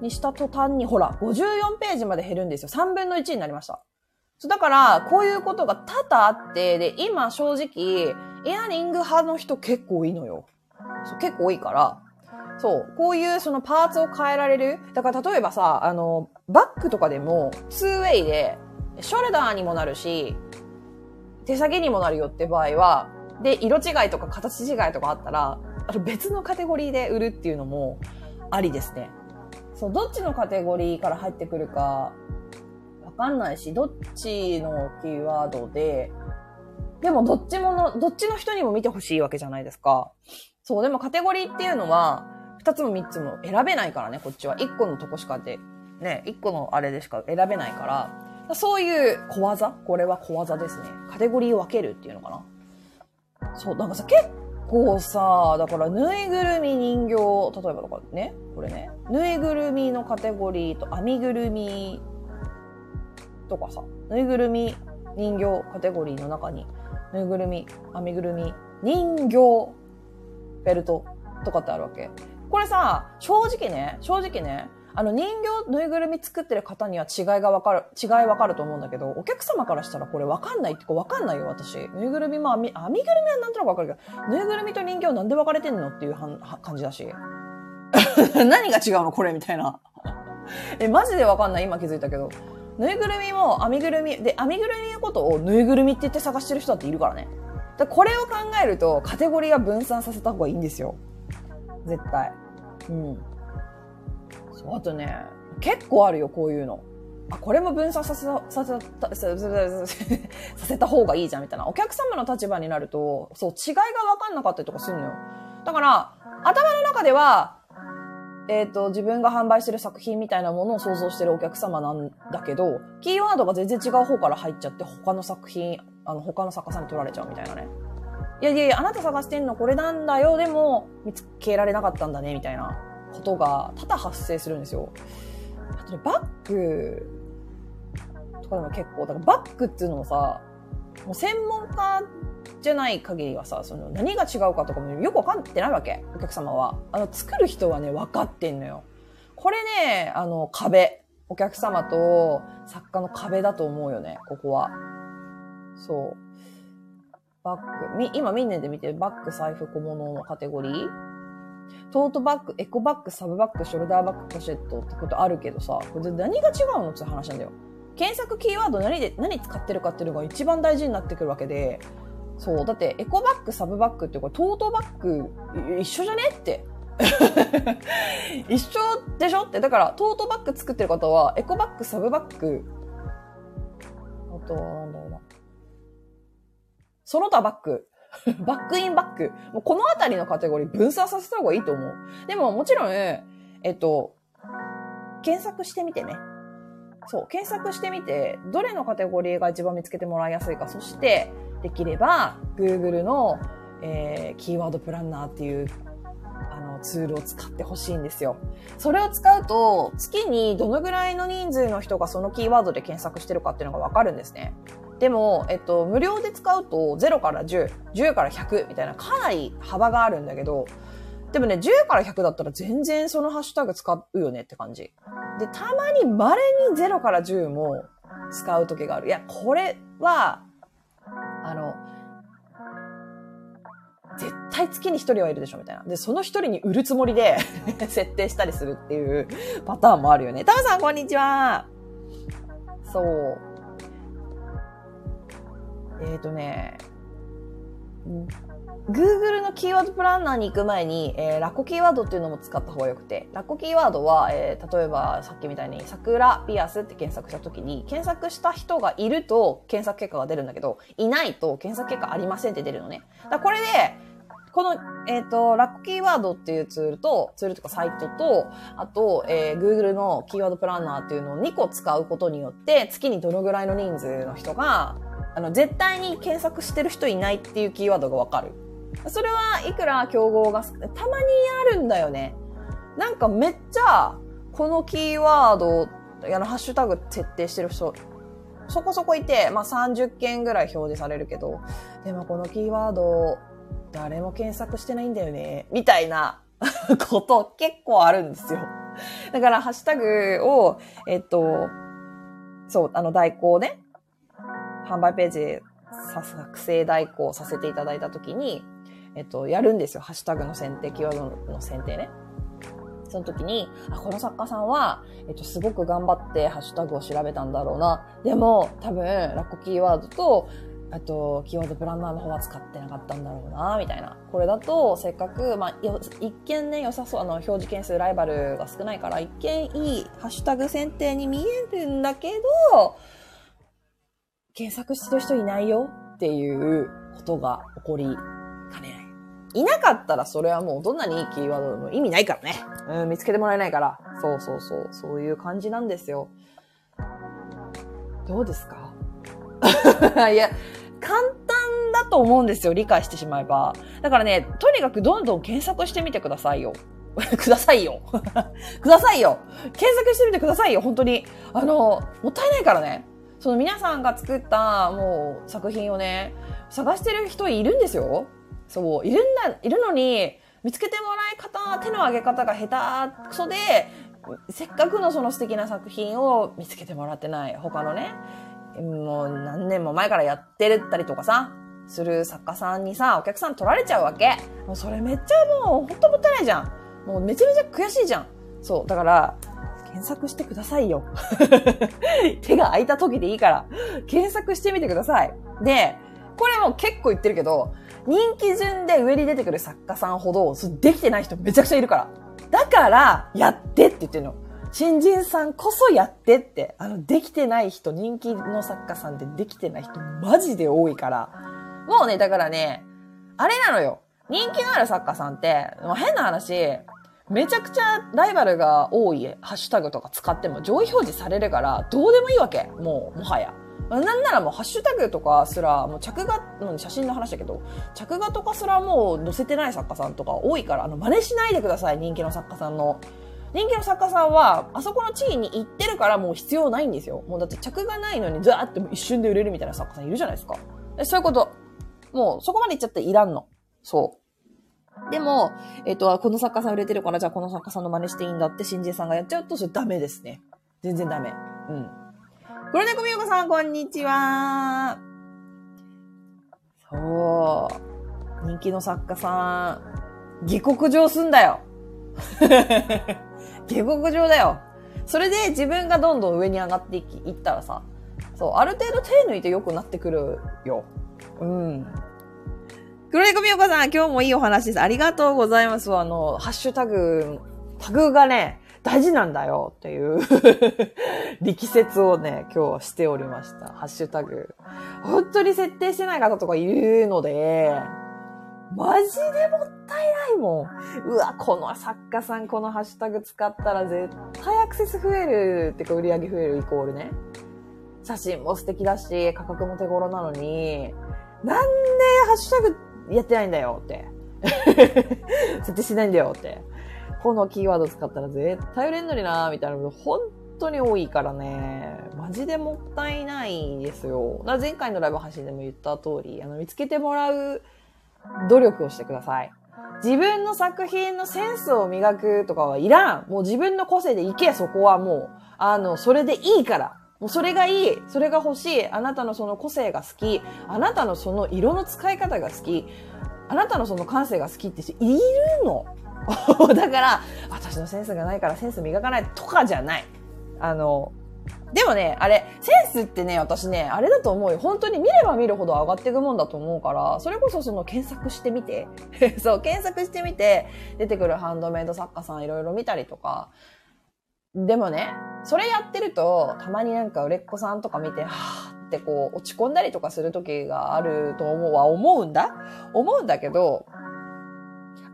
にした途端に、ほら、54ページまで減るんですよ。3分の1になりました。そうだから、こういうことが多々あって、で、今正直、イヤリング派の人結構多いのよ。そう結構多いから、そう、こういうそのパーツを変えられる。だから例えばさ、あの、バッグとかでも 2way で、ショルダーにもなるし、手先にもなるよって場合は、で、色違いとか形違いとかあったら、あと別のカテゴリーで売るっていうのもありですね。そう、どっちのカテゴリーから入ってくるかわかんないし、どっちのキーワードででもどっちもの、どっちの人にも見てほしいわけじゃないですか。そう、でもカテゴリーっていうのは、二つも三つも選べないからね、こっちは。一個のとこしかで、ね、一個のあれでしか選べないから、そういう小技？これは小技ですね。カテゴリーを分けるっていうのかな。そう、なんかさ、結構さ、だからぬいぐるみ人形、例えばとかね、これね、ぬいぐるみのカテゴリーと編みぐるみとかさ、ぬいぐるみ人形カテゴリーの中に、ぬいぐるみ、編みぐるみ、人形、ベルトとかってあるわけ。これさ、正直ね、正直ね、あの人形、ぬいぐるみ作ってる方には違いがわかる、違いわかると思うんだけど、お客様からしたらこれわかんないってかわかんないよ、私。ぬいぐるみも編み、編みぐるみはなんとなくわかるけど、ぬいぐるみと人形なんで分かれてんのっていうはんは感じだし。何が違うのこれみたいな。え、マジでわかんない？今気づいたけど。ぬいぐるみも編みぐるみ、で、編みぐるみのことをぬいぐるみって言って探してる人だっているからね。だこれを考えると、カテゴリーは分散させた方がいいんですよ。絶対。うん。あとね、結構あるよ、こういうの。あ、これも分散させた、させた、させた方がいいじゃん、みたいな。お客様の立場になると、そう、違いが分かんなかったりとかするのよ。だから、頭の中では、えっ、ー、と、自分が販売してる作品みたいなものを想像してるお客様なんだけど、キーワードが全然違う方から入っちゃって、他の作品、あの、他の作家さんに取られちゃうみたいなね。いやいやいや、あなた探してんのこれなんだよ、でも、見つけられなかったんだね、みたいなことが多々発生するんですよ。あとね、バッグとかでも結構、だからバッグっていうのもさ、もう専門家じゃない限りはさ、その何が違うかとかもよくわかってないわけ、お客様は。あの、作る人はね、分かってんのよ。これね、あの、壁。お客様と作家の壁だと思うよね、ここは。そう。バッグ。み、今みんなで見てるバッグ、財布、小物のカテゴリートートバッグ、エコバッグ、サブバッグ、ショルダーバッグ、ポシェットってことあるけどさ、これ何が違うのって話なんだよ。検索キーワード何で、何使ってるかっていうのが一番大事になってくるわけで、そう。だって、エコバッグ、サブバッグってこれ、トートバッグ、一緒じゃねって。一緒でしょって。だから、トートバッグ作ってる方は、エコバッグ、サブバッグ、あとは、なんだろうな。その他バッグ。バックインバッグ。もうこのあたりのカテゴリー分散させた方がいいと思う。でももちろん、えっと、検索してみてね。そう、検索してみて、どれのカテゴリーが一番見つけてもらいやすいか、そして、できれば、Google の、えー、キーワードプランナーっていう、あの、ツールを使ってほしいんですよ。それを使うと、月にどのぐらいの人数の人がそのキーワードで検索してるかっていうのがわかるんですね。でも、えっと、無料で使うと0から10、10から100みたいなかなり幅があるんだけど、でもね、10から100だったら全然そのハッシュタグ使うよねって感じ。で、たまに稀に0から10も使う時がある。いや、これは、あの、絶対月に一人はいるでしょみたいな。で、その一人に売るつもりで 設定したりするっていうパターンもあるよね。タムさん、こんにちは。そう。えっ、ー、とね、Google のキーワードプランナーに行く前に、えー、ラッコキーワードっていうのも使った方がよくて、ラッコキーワードは、えー、例えばさっきみたいに桜ピアスって検索した時に、検索した人がいると検索結果が出るんだけど、いないと検索結果ありませんって出るのね。だこれで、この、えっ、ー、と、ラッコキーワードっていうツールと、ツールとかサイトと、あと、えー、Google のキーワードプランナーっていうのを2個使うことによって、月にどのぐらいの人数の人が、あの、絶対に検索してる人いないっていうキーワードがわかる。それはいくら競合が、たまにあるんだよね。なんかめっちゃ、このキーワード、あの、ハッシュタグ設定してる人、そこそこいて、まあ30件ぐらい表示されるけど、でもこのキーワード、誰も検索してないんだよね、みたいな こと結構あるんですよ。だから、ハッシュタグを、えっと、そう、あの、代行ね、販売ページ作成代行させていただいたときに、えっと、やるんですよ。ハッシュタグの選定、キーワードの選定ね。その時に、あ、この作家さんは、えっと、すごく頑張ってハッシュタグを調べたんだろうな。でも、多分、ラッコキーワードと、あと、キーワードプランナーの方は使ってなかったんだろうな、みたいな。これだと、せっかく、まあ、一見ね、良さそう、あの、表示件数、ライバルが少ないから、一見いいハッシュタグ選定に見えるんだけど、検索してる人いないよっていうことが起こりかねないいなかったらそれはもうどんなにいいキーワードでも意味ないからね。うん、見つけてもらえないから。そうそうそう。そういう感じなんですよ。どうですか？いや、簡単だと思うんですよ、理解してしまえば。だからね、とにかくどんどん検索してみてくださいよ。くださいよ。くださいよ。検索してみてくださいよ、本当に。あの、もったいないからね。その皆さんが作ったもう作品をね、探してる人いるんですよ。そう、いるんだ、いるのに、見つけてもらい方、手の上げ方が下手くそで、せっかくのその素敵な作品を見つけてもらってない。他のね、もう何年も前からやってるったりとかさ、する作家さんにさ、お客さん取られちゃうわけ。もうそれめっちゃもうほんともったいないじゃん。もうめちゃめちゃ悔しいじゃん。そう。だから、検索してくださいよ。手が空いた時でいいから、検索してみてください。で、これも結構言ってるけど、人気順で上に出てくる作家さんほど、できてない人めちゃくちゃいるから。だから、やってって言ってるの。新人さんこそやってって。あの、できてない人、人気の作家さんでできてない人、マジで多いから。もうね、だからね、あれなのよ。人気のある作家さんって、変な話、めちゃくちゃライバルが多いハッシュタグとか使っても上位表示されるから、どうでもいいわけ。もう、もはや。なんならもうハッシュタグとかすら、もう着画、写真の話だけど、着画とかすらもう載せてない作家さんとか多いから、あの、真似しないでください、人気の作家さんの。人気の作家さんは、あそこの地位に行ってるからもう必要ないんですよ。もうだって着画ないのにザーって一瞬で売れるみたいな作家さんいるじゃないですか。そういうこと。もうそこまで行っちゃっていらんの。そう。でも、えっ、と、この作家さん売れてるから、じゃあこの作家さんの真似していいんだって新人さんがやっちゃうと、それダメですね。全然ダメ。うん。黒猫みよこさん、こんにちは。そう。人気の作家さん、下克上すんだよ。下克上だよ。それで自分がどんどん上に上がっていき、いったらさ、そう、ある程度手抜いて良くなってくるよ。うん。黒猫みよこさん、今日もいいお話です。ありがとうございます。あの、ハッシュタグ、タグがね、大事なんだよっていう 力説をね、今日はしておりました。ハッシュタグ。本当に設定してない方とかいるので、マジでもったいないもん。うわ、この作家さんこのハッシュタグ使ったら絶対アクセス増えるってか売り上げ増えるイコールね。写真も素敵だし、価格も手頃なのに、なんでハッシュタグやってないんだよって。設定しないんだよって。このキーワード使ったら絶対売れんのになみたいなの本当に多いからね。マジでもったいないですよ。だ前回のライブ配信でも言った通り、あの、見つけてもらう努力をしてください。自分の作品のセンスを磨くとかはいらん。もう自分の個性でいけ、そこはもう。あの、それでいいから。もうそれがいい。それが欲しい。あなたのその個性が好き。あなたのその色の使い方が好き。あなたのその感性が好きって人いるの。だから、私のセンスがないからセンス磨かないとかじゃない。あの、でもね、あれ、センスってね、私ね、あれだと思うよ。本当に見れば見るほど上がっていくもんだと思うから、それこそその検索してみて、そう、検索してみて、出てくるハンドメイド作家さんいろいろ見たりとか、でもね、それやってると、たまになんか売れっ子さんとか見て、はぁってこう、落ち込んだりとかする時があると思うは思うんだ？思うんだけど、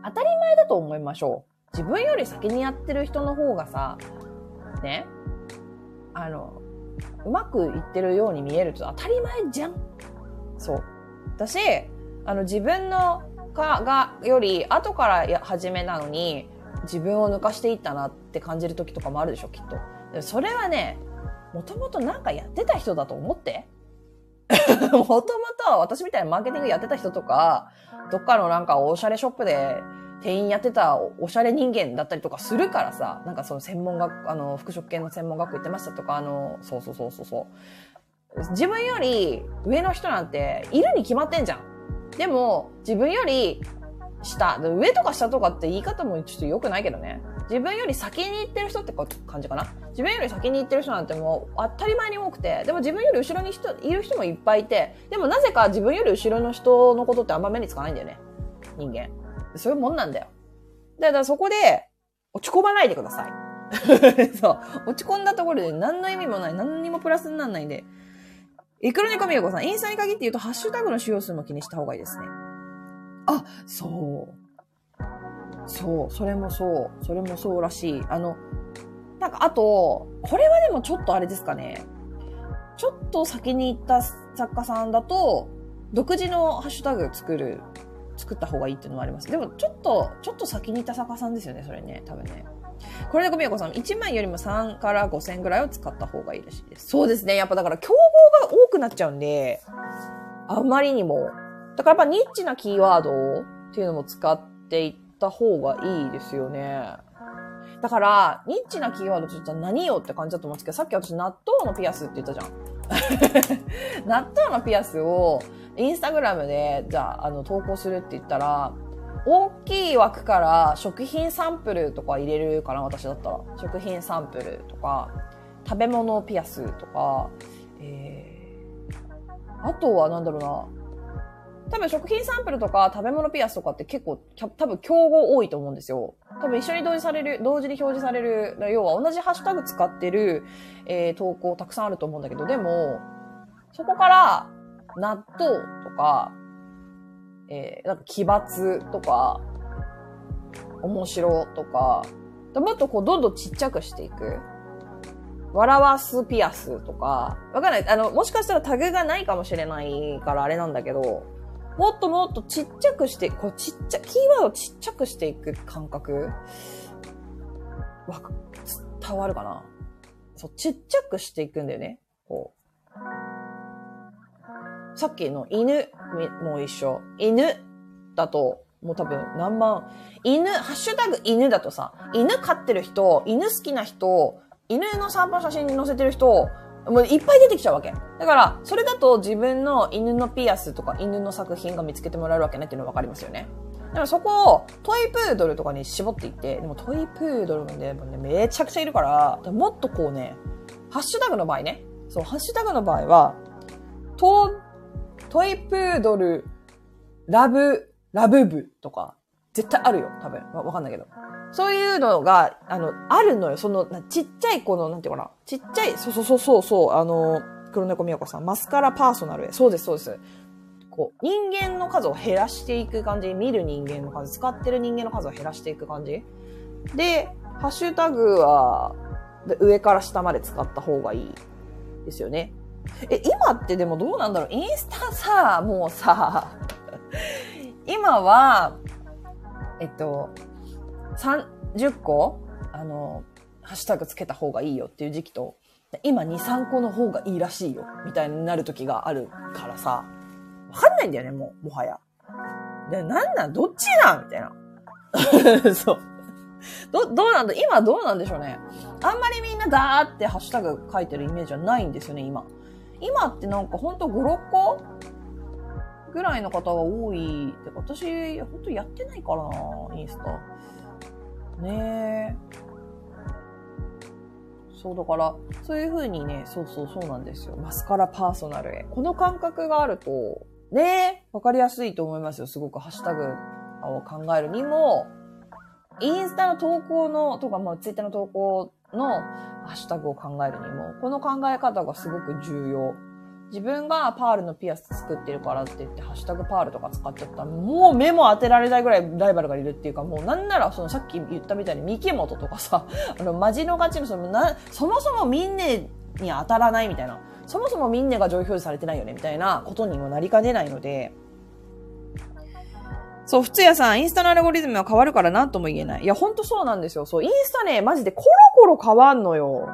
当たり前だと思いましょう。自分より先にやってる人の方がさ、ね、あの、うまくいってるように見えると当たり前じゃん。そう。私、あの自分のかがより後からや始めなのに自分を抜かしていったなって感じる時とかもあるでしょ、きっと。それはね、もともとなんかやってた人だと思って。もともと私みたいなマーケティングやってた人とか、どっかのなんかおしゃれショップで店員やってたおしゃれ人間だったりとかするからさ、なんかその専門学、あの、服飾系の専門学校行ってましたとか、あの、そうそうそうそうそう。自分より上の人なんているに決まってんじゃん。でも、自分より下、上とか下とかって言い方もちょっと良くないけどね。自分より先に行ってる人って感じかな？自分より先に行ってる人なんてもう当たり前に多くて、でも自分より後ろに人いる人もいっぱいいて、でもなぜか自分より後ろの人のことってあんま目につかないんだよね。人間。そういうもんなんだよ。だからそこで落ち込まないでください。そう。落ち込んだところで何の意味もない、何にもプラスにならないんで。イクロニコミヨコさん、インスタに限って言うと、ハッシュタグの使用数も気にした方がいいですね。あ、そう。そう、それもそう。それもそうらしい。あの、なんか、あと、これはでもちょっとあれですかね。ちょっと先に行った作家さんだと、独自のハッシュタグ作る、作った方がいいっていうのもあります。でも、ちょっと、ちょっと先にいた作家さんですよね、それね、多分ね。これでごみやこさん、1万よりも3から5千ぐらいを使った方がいいらしいです。そうですね。やっぱだから競合が多くなっちゃうんで、あまりにも。だからやっぱニッチなキーワードっていうのも使っていった方がいいですよね。だから、ニッチなキーワードって言ったら何よって感じだと思うんですけど、さっき私納豆のピアスって言ったじゃん。納豆のピアスをインスタグラムで、じゃあ、あの、投稿するって言ったら、大きい枠から食品サンプルとか入れるかな、私だったら。食品サンプルとか、食べ物ピアスとか、えー、あとはなんだろうな。多分食品サンプルとか食べ物ピアスとかって結構、多分競合多いと思うんですよ。多分一緒に同時される、同時に表示される、要は同じハッシュタグ使ってる、えー、投稿たくさんあると思うんだけど、でも、そこから納豆とか、えー、なんか奇抜とか、面白とか、もっとこうどんどんちっちゃくしていく。笑わすピアスとか、わかんない。あの、もしかしたらタグがないかもしれないからあれなんだけど、もっともっとちっちゃくして、こうちっちゃ、キーワードをちっちゃくしていく感覚？わ、伝わるかな？そう、ちっちゃくしていくんだよね。こう。さっきの犬も一緒。犬だと、もう多分何万、犬、ハッシュタグ犬だとさ、犬飼ってる人、犬好きな人、犬の散歩写真に載せてる人、もういっぱい出てきちゃうわけ。だから、それだと自分の犬のピアスとか犬の作品が見つけてもらえるわけねっていうのはわかりますよね。だからそこをトイプードルとかに絞っていって、でもトイプードルもね、もねめちゃくちゃいるから、もっとこうね、ハッシュタグの場合ね、そう、ハッシュタグの場合は、ト、トイプードル、ラブ、ラブ部とか、絶対あるよ、多分。わかんないけど。そういうのが、あの、あるのよ。その、ちっちゃい子の、なんていうかな。ちっちゃい、そうそうそうそう、そうあの、黒猫みやこさん、マスカラパーソナルへ。そうです、そうです。こう、人間の数を減らしていく感じ。見る人間の数、使ってる人間の数を減らしていく感じ。で、ハッシュタグは、上から下まで使った方がいいですよね。え、今ってでもどうなんだろうインスタさ、もうさ、今は、えっと、30個、あの、ハッシュタグつけた方がいいよっていう時期と、今2、3個の方がいいらしいよ、みたいになる時があるからさ、わかんないんだよね、もう、もはや。で、なんなんどっちなん？みたいな。そう。ど、どうなんだ今どうなんでしょうね。あんまりみんなダーってハッシュタグ書いてるイメージはないんですよね、今。今ってなんかほんと5、6個ぐらいの方が多い。て私、ほんとやってないからな、インスタ。ねそうだから、そういう風にね、そうそうそうなんですよ。マスカラパーソナルへ。この感覚があると、ねわかりやすいと思いますよ。すごくハッシュタグを考えるにも、インスタの投稿の、とか、まあ、ツイッターの投稿のハッシュタグを考えるにも、この考え方がすごく重要。自分がパールのピアス作ってるからって言って、ハッシュタグパールとか使っちゃったら、もう目も当てられないぐらいライバルがいるっていうか、もうなんなら、そのさっき言ったみたいに三木本とかさ、あの、マジの勝ちのそのな、そもそもみんなに当たらないみたいな、そもそもみんなが上位表示されてないよねみたいなことにもなりかねないので、そう、普通屋さん、インスタのアルゴリズムは変わるからなんとも言えない。いや、ほんとそうなんですよ。そう、インスタね、マジでコロコロ変わんのよ。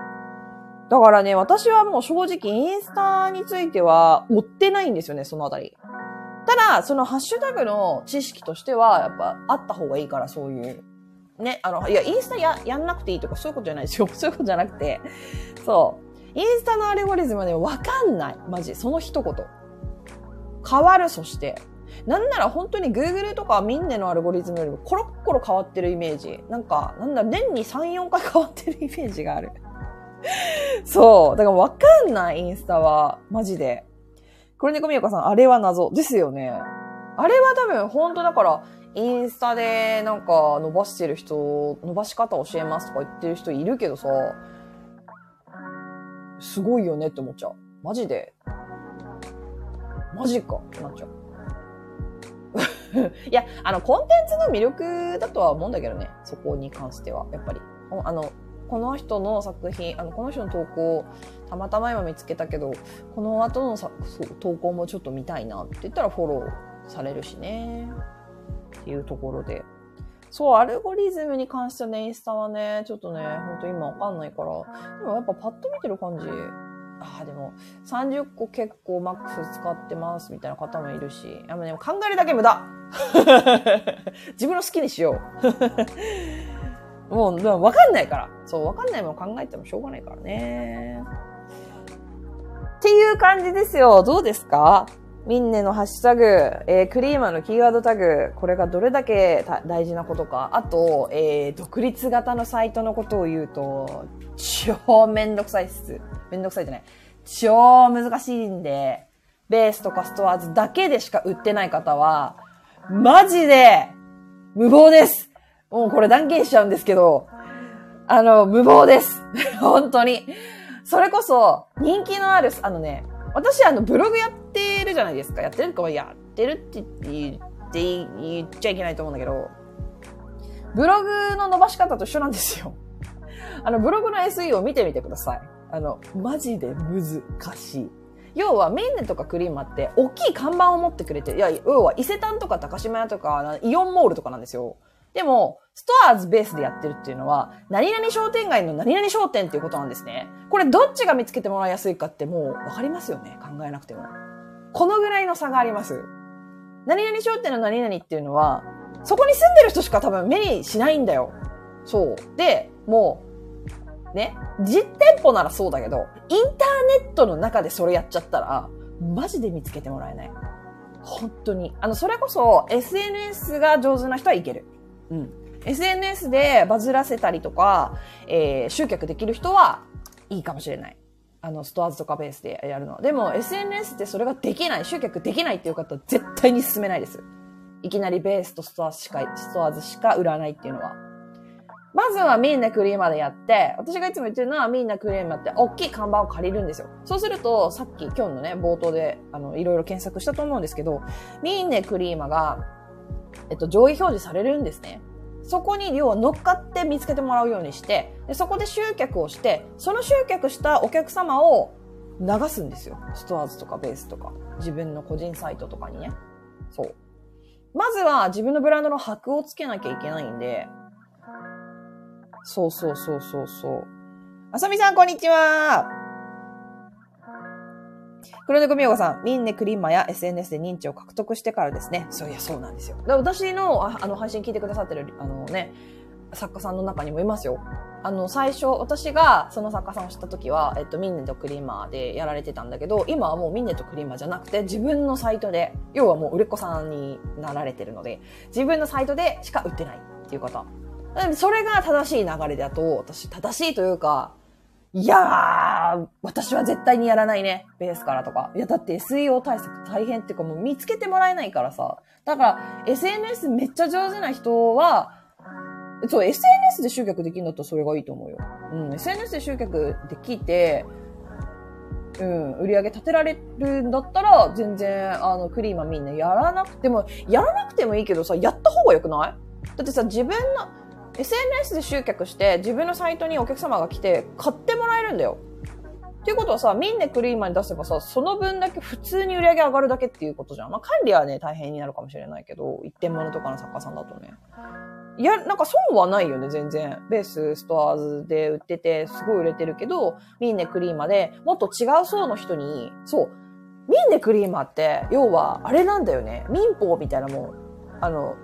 だからね、私はもう正直インスタについては追ってないんですよね、そのあたり。ただ、そのハッシュタグの知識としては、やっぱあった方がいいから、そういう。ね、あの、いや、インスタや、やんなくていいとかそういうことじゃないですよ。そういうことじゃなくて、そう。インスタのアルゴリズムはね、わかんない。マジ。その一言。変わる、そして。なんなら本当に Google とかみんなのアルゴリズムよりもコロッコロ変わってるイメージ。なんか、なんだ、年に3、4回変わってるイメージがある。そう。だからわかんない、インスタは。マジで。黒猫みよかさん、あれは謎。ですよね。あれは多分、本当だから、インスタでなんか伸ばしてる人、伸ばし方教えますとか言ってる人いるけどさ、すごいよねって思っちゃう。マジで。マジかってなっちゃう。いや、あの、コンテンツの魅力だとは思うんだけどね。そこに関しては。やっぱり。あの、この人の作品、あの、この人の投稿、たまたま今見つけたけど、この後のさ投稿もちょっと見たいなって言ったらフォローされるしね。っていうところで。そう、アルゴリズムに関してはね、インスタはね、ちょっとね、ほんと今わかんないから。でもやっぱパッと見てる感じ、ああ、でも、30個結構マックス使ってますみたいな方もいるし、あのね、考えるだけ無駄 自分の好きにしよう。もう、わかんないから。そう、わかんないもの考えてもしょうがないからね。っていう感じですよ。どうですか？ミンネのハッシュタグ、えー、クリーマーのキーワードタグ、これがどれだけ大事なことか。あと、えー、独立型のサイトのことを言うと、超めんどくさいっす。めんどくさいじゃない。超難しいんで、ベースとかストアーズだけでしか売ってない方は、マジで、無謀です。もうこれ断言しちゃうんですけど、あの、無謀です。本当に。それこそ、人気のある、あのね、私あの、ブログやってるじゃないですか。やってるかやってるって言って言っちゃいけないと思うんだけど、ブログの伸ばし方と一緒なんですよ。あの、ブログの SE を見てみてください。あの、マジで難しい。要は、メンネとかクリーマって、大きい看板を持ってくれて、いや、要は、伊勢丹とか高島屋とか、イオンモールとかなんですよ。でも、ストアーズベースでやってるっていうのは、何々商店街の何々商店っていうことなんですね。これどっちが見つけてもらいやすいかってもうわかりますよね。考えなくても。このぐらいの差があります。何々商店の何々っていうのは、そこに住んでる人しか多分目にしないんだよ。そう。で、もう、ね、実店舗ならそうだけど、インターネットの中でそれやっちゃったら、マジで見つけてもらえない。本当に。あの、それこそ SNS が上手な人はいける。うん。SNS でバズらせたりとか、えー、集客できる人はいいかもしれない。あの、ストアーズとかベースでやるの。でも、SNS ってそれができない、集客できないっていう方は絶対に進めないです。いきなりベースとストアーズしか、ストアーズしか売らないっていうのは。まずはみんなクリーマーでやって、私がいつも言ってるのはみんなクリーマーって大きい看板を借りるんですよ。そうすると、さっき今日のね、冒頭で、あの、いろいろ検索したと思うんですけど、みんなクリーマーが、えっと、上位表示されるんですね。そこに要は乗っかって見つけてもらうようにして、でそこで集客をして、その集客したお客様を流すんですよ。ストアーズとかベースとか、自分の個人サイトとかにね。そう。まずは自分のブランドの箔をつけなきゃいけないんで、そうそうそうそうそう。あさみさん、こんにちは黒猫みよこさん、ミンネクリンマや SNS で認知を獲得してからですね。そういや、そうなんですよ。私の、あの、配信聞いてくださってる、あのね、作家さんの中にもいますよ。あの、最初、私がその作家さんを知った時は、えっと、ミンネとクリーマーでやられてたんだけど、今はもうミンネとクリーマーじゃなくて、自分のサイトで、要はもう売れっ子さんになられてるので、自分のサイトでしか売ってないっていう方。それが正しい流れだと、私、正しいというか、いやー、私は絶対にやらないね。ベースからとか。いや、だって SEO 対策大変っていうかもう見つけてもらえないからさ。だから、SNS めっちゃ上手な人は、そう、SNS で集客できるんだったらそれがいいと思うよ。うん、SNS で集客できて、うん、売り上げ立てられるんだったら、全然、あの、クリーマみんなやらなくても、やらなくてもいいけどさ、やった方がよくない？だってさ、自分の、SNS で集客して自分のサイトにお客様が来て買ってもらえるんだよ。っていうことはさ、ミンネクリーマーに出せばさ、その分だけ普通に売り上げ上がるだけっていうことじゃん。まあ、管理はね、大変になるかもしれないけど、一点物とかの作家さんだとね。いや、なんか損はないよね、全然。ベース、ストアーズで売ってて、すごい売れてるけど、ミンネクリーマーでもっと違う層の人に、そう、ミンネクリーマーって、要は、あれなんだよね。民法みたいなもん。あの、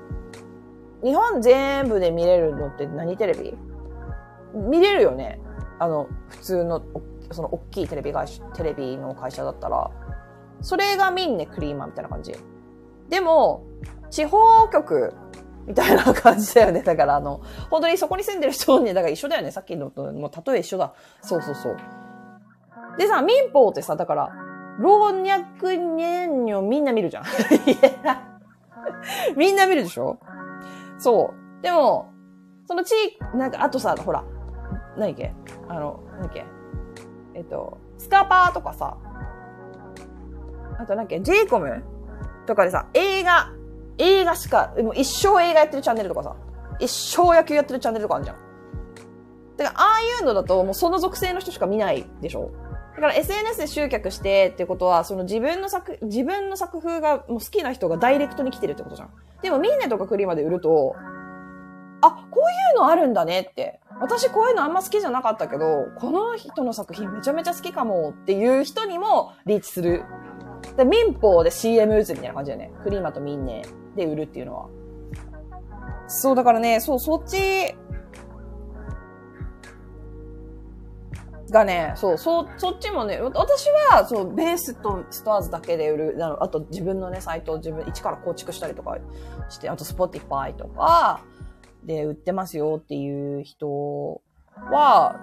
日本全部で見れるのって何テレビ？見れるよね。あの、普通の、その大きいテレビ会社、テレビの会社だったら。それがミンネクリーマンみたいな感じ。でも、地方局みたいな感じだよね。だからあの、本当にそこに住んでる人に、だから一緒だよね。さっきのと、もう例え一緒だ。そうそうそう。でさ、民法ってさ、だから、老若年女みんな見るじゃん。みんな見るでしょ？そう。でも、その地域、なんか、あとさ、ほら、何っけ？あの、何っけ？えっと、スカパーとかさ、あと何っけ ?J コムとかでさ、映画、映画しか、もう一生映画やってるチャンネルとかさ、一生野球やってるチャンネルとかあるじゃん。だか、ああいうのだと、もうその属性の人しか見ないでしょだから SNS で集客してってことは、その自分の作、自分の作風がもう好きな人がダイレクトに来てるってことじゃん。でもミンネとかクリマで売ると、あ、こういうのあるんだねって。私こういうのあんま好きじゃなかったけど、この人の作品めちゃめちゃ好きかもっていう人にもリーチする。で民法で CM 打つみたいな感じだよね。クリーマとミンネで売るっていうのは。そう、だからね、そう、そっち、がね、そう、そ、そっちもね、私は、そう、ベースとストアーズだけで売る、あと自分のね、サイトを自分、一から構築したりとかして、あとショピファイとか、で売ってますよっていう人は、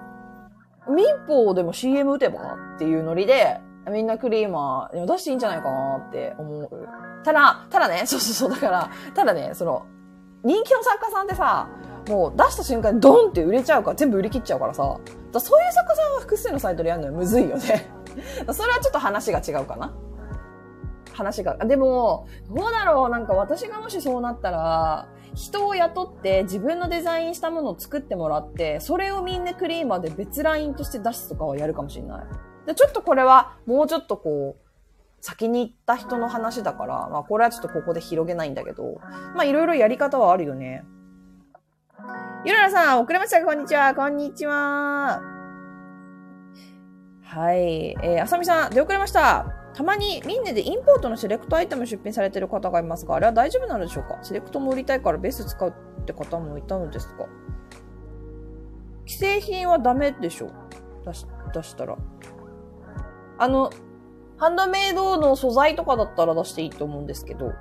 民放でも CM 打てばっていうノリで、みんなクリーマー出していいんじゃないかなって思う。ただ、ただね、そうそうそう、だから、ただね、その、人気の作家さんってさ、もう出した瞬間にドンって売れちゃうから、全部売り切っちゃうからさ、だそういう作家さんは複数のサイトでやるのはむずいよね。それはちょっと話が違うかな。話が。でも、どうだろうなんか私がもしそうなったら、人を雇って自分のデザインしたものを作ってもらって、それをみんなクリーマーで別ラインとして出すとかはやるかもしれない。でちょっとこれはもうちょっとこう、先に行った人の話だから、まあこれはちょっとここで広げないんだけど、まあいろいろやり方はあるよね。ゆららさん、遅れましたこんにちは。こんにちは。はい。えー、あさみさん、出遅れました。たまにミンネでインポートのセレクトアイテム出品されてる方がいますが、あれは大丈夫なのでしょうか？セレクトも売りたいからベース使うって方もいたのですか？既製品はダメでしょ出し、出したら。あの、ハンドメイドの素材とかだったら出していいと思うんですけど。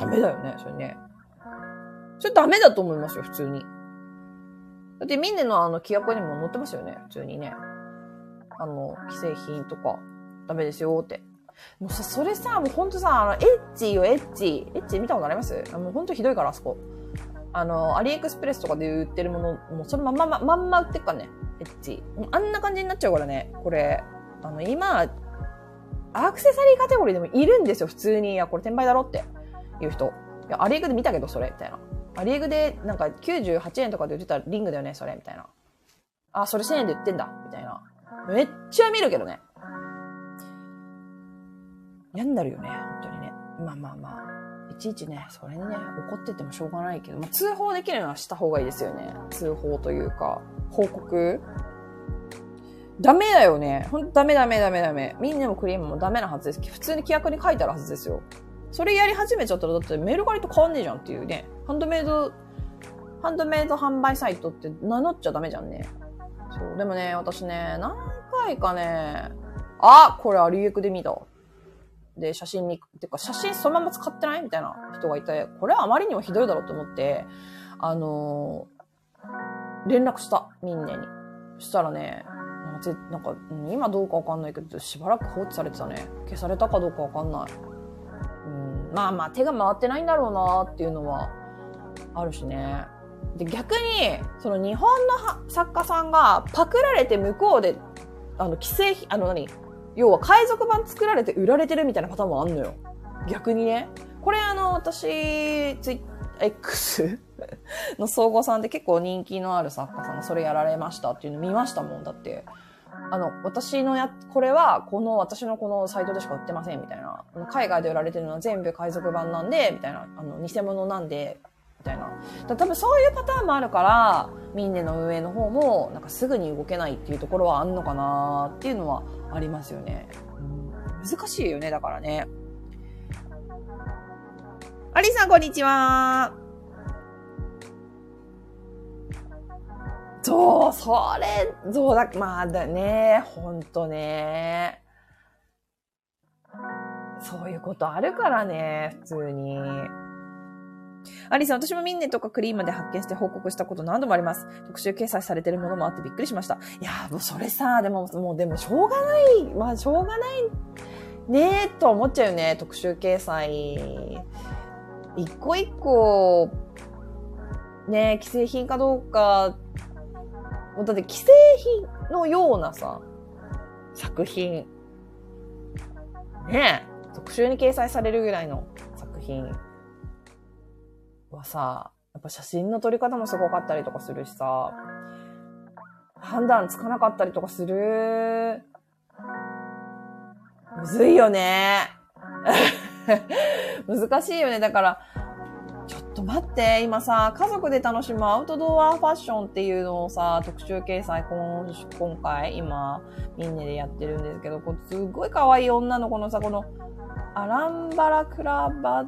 ダメだよね、それね。それダメだと思いますよ、普通に。だってミンネのあの規約にも載ってますよね、普通にね。あの、既製品とか、ダメですよって。もうさ、それさ、もうほんとさ、あの、エッチよ、エッチ。エッチ見たことあります？もうほんとひどいから、あそこ。あの、アリエクスプレスとかで売ってるもの、もうそれまんま、ま、んま売ってっからね。エッチ。あんな感じになっちゃうからね。これ、あの、今、アクセサリーカテゴリーでもいるんですよ、普通に。いや、これ転売だろっていう人。いや、アリエクで見たけど、それ、みたいな。あ、リーグでなんか98円とかで売ってたリングだよね、それ、みたいな。あ、それ1000円で売ってんだ、みたいな。めっちゃ見るけどね。嫌になるよね、本当にね。まあまあまあ。いちいちね、それにね、怒っててもしょうがないけど、まあ、通報できるのはした方がいいですよね。通報というか、報告。ダメだよね。ほんとダメダメダメダメ。みんなもクリームもダメなはずです。普通に規約に書いてあるはずですよ。それやり始めちゃったらだってメルカリと変わんねえじゃんっていうね。ハンドメイド、ハンドメイド販売サイトって名乗っちゃダメじゃんね。そう。でもね、私ね、何回かね、あこれアリエクで見た。で、写真に、てか写真そのまま使ってない？みたいな人がいて、これはあまりにもひどいだろうと思って、あのー、連絡した、みんなに。したらね、なんか、今どうかわかんないけど、しばらく放置されてたね。消されたかどうかわかんない。うんまあまあ手が回ってないんだろうなっていうのはあるしね。で、逆に、その日本の作家さんがパクられて向こうで、あの、既製品、あの何要は海賊版作られて売られてるみたいなパターンもあんのよ。逆にね。これあの、私、ツイ X の総合さんで結構人気のある作家さんがそれやられましたっていうの見ましたもん。だって、あの、私のや、これは、この、私のこのサイトでしか売ってません、みたいな。海外で売られてるのは全部海賊版なんで、みたいな。あの、偽物なんで、みたいな。多分そういうパターンもあるから、ミンネの運営の方も、なんかすぐに動けないっていうところはあんのかなっていうのはありますよね。うん、難しいよね、だからね。アリさん、こんにちは。そう、それ、そうだ、まあだね、ほんとね。そういうことあるからね、普通に。アリさん、私もミンネとかクリームで発見して報告したこと何度もあります。特集掲載されてるものもあってびっくりしました。いやもうそれさ、でも、もうでもしょうがない、まあしょうがないねーと思っちゃうよね、特集掲載。一個一個、ね、既製品かどうかもうだって既製品のようなさ、作品。ねえ。特集に掲載されるぐらいの作品。はさ、やっぱ写真の撮り方もすごかったりとかするしさ、判断つかなかったりとかする。むずいよね。難しいよね。だから、と待って、今さ、家族で楽しむアウトドアファッションっていうのをさ、特集掲載今今回、今、みんなでやってるんですけど、こすっごい可愛い女の子のさ、この、アランバラクラバ、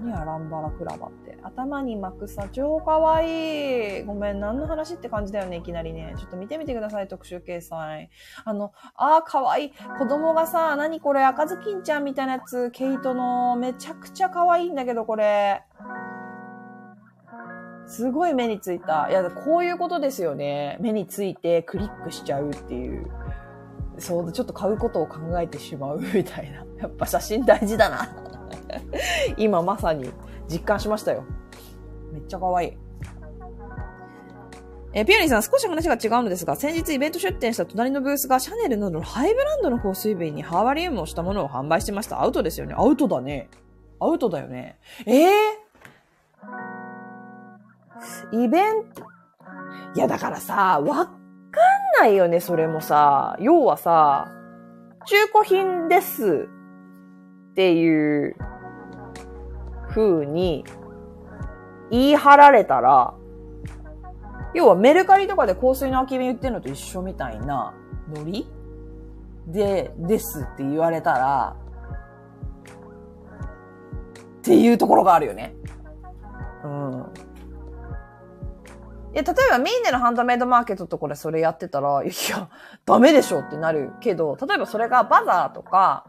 何アランバラクラバって。頭に巻くさ、超かわいい。ごめん、何の話って感じだよね、いきなりね。ちょっと見てみてください、特集掲載。あの、あーかわいい。子供がさ、何これ、赤ずきんちゃんみたいなやつ、ケイトの、めちゃくちゃかわいいんだけど、これ。すごい目についた。いや、こういうことですよね。目についてクリックしちゃうっていう。そう、ちょっと買うことを考えてしまうみたいな。やっぱ写真大事だな。今まさに実感しましたよ。めっちゃ可愛い。えー、ピアニーさん、少し話が違うのですが、先日イベント出店した隣のブースがシャネルなどのハイブランドの香水瓶にハーバリウムをしたものを販売してました。アウトですよね。アウトだね。アウトだよね。ええー、イベント、いやだからさ、わかんないよね、それもさ。要はさ、中古品ですっていう風に言い張られたら、要はメルカリとかで香水の空き瓶売ってるのと一緒みたいなノリで、ですって言われたら、っていうところがあるよね。うん。いや、例えばミーネのハンドメイドマーケットとこでそれやってたら、いや、ダメでしょってなるけど、例えばそれがバザーとか、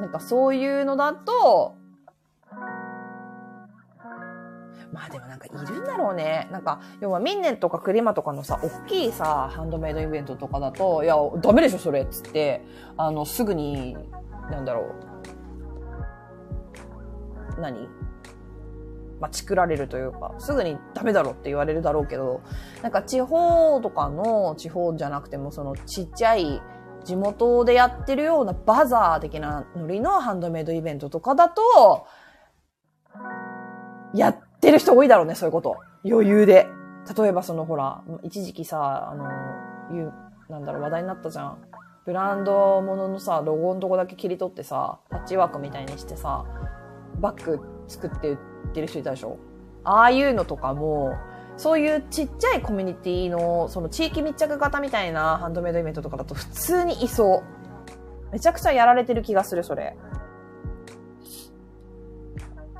なんかそういうのだと、まあでもなんかいるんだろうね。なんか、要はミンネとかクリマとかのさ、大きいさ、ハンドメイドイベントとかだと、いや、ダメでしょ、それっつって、あの、すぐに、なんだろう。何？まあ、チクられるというか、すぐにダメだろって言われるだろうけど、なんか地方とかの、地方じゃなくても、そのちっちゃい、地元でやってるようなバザー的なノリのハンドメイドイベントとかだと、やっってる人多いだろうね、そういうこと。余裕で。例えばそのほら、一時期さ、あの、いう、なんだろう、話題になったじゃん。ブランドもののさ、ロゴのとこだけ切り取ってさ、パッチワークみたいにしてさ、バッグ作って売ってる人いたでしょ？ああいうのとかも、そういうちっちゃいコミュニティの、その地域密着型みたいなハンドメイドイベントとかだと普通にいそう。めちゃくちゃやられてる気がする、それ。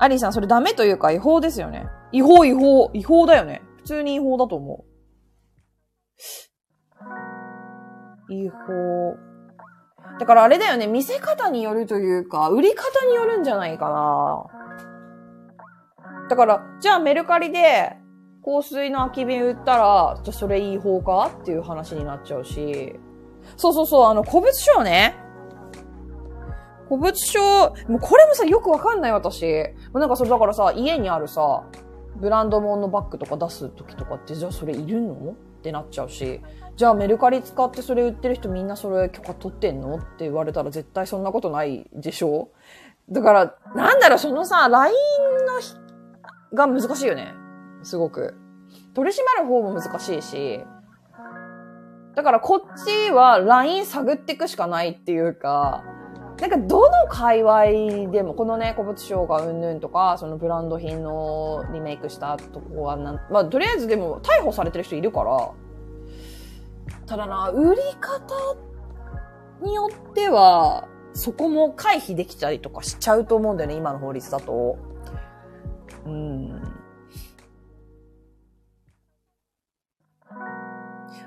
アリーさん、それダメというか違法ですよね。違法、違法、違法だよね。普通に違法だと思う。違法。だからあれだよね、見せ方によるというか、売り方によるんじゃないかな。だから、じゃあメルカリで香水の空き瓶売ったら、じゃそれ違法かっていう話になっちゃうし。そうそうそう、あの、古物商ね。古物商、もうこれもさ、よくわかんない私。なんかそれだからさ、家にあるさ、ブランド物のバッグとか出す時とかって、じゃあそれいるの？ってなっちゃうし、じゃあメルカリ使ってそれ売ってる人みんなそれ許可取ってんの？って言われたら絶対そんなことないでしょ？だから、なんだろう、そのさ、LINE のが難しいよね。すごく。取り締まる方も難しいし、だからこっちは LINE 探っていくしかないっていうか、なんかどの界隈でも、このね、古物商がうんぬんとか、そのブランド品のリメイクしたとこはなん、まあ、とりあえずでも逮捕されてる人いるから、ただな、売り方によっては、そこも回避できたりとかしちゃうと思うんだよね、今の法律だと。うん。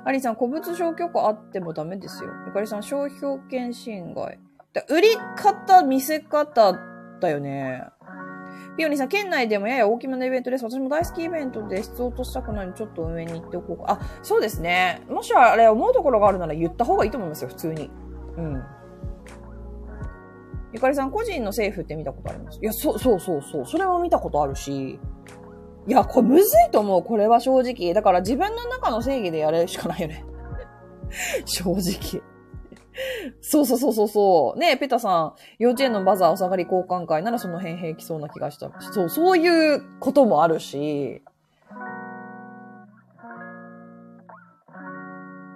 アリさん、古物商許可あってもダメですよ。ゆかりさん、商標権侵害。売り方、見せ方だよね。ピオニーさん、県内でもやや大きめのイベントです。私も大好きイベントで質落としたくないので、ちょっと上に行っておこうか。あ、そうですね。もしあれ思うところがあるなら言った方がいいと思いますよ、普通に。うん。ゆかりさん、個人の政府って見たことあります？いや、そう、そうそうそう。それも見たことあるし。いや、これむずいと思う。これは正直。だから自分の中の正義でやれるしかないよね。正直。そうそうそうそうそう。ね、ペタさん、幼稚園のバザーお下がり交換会ならその辺平気そうな気がした。そう、そういうこともあるし、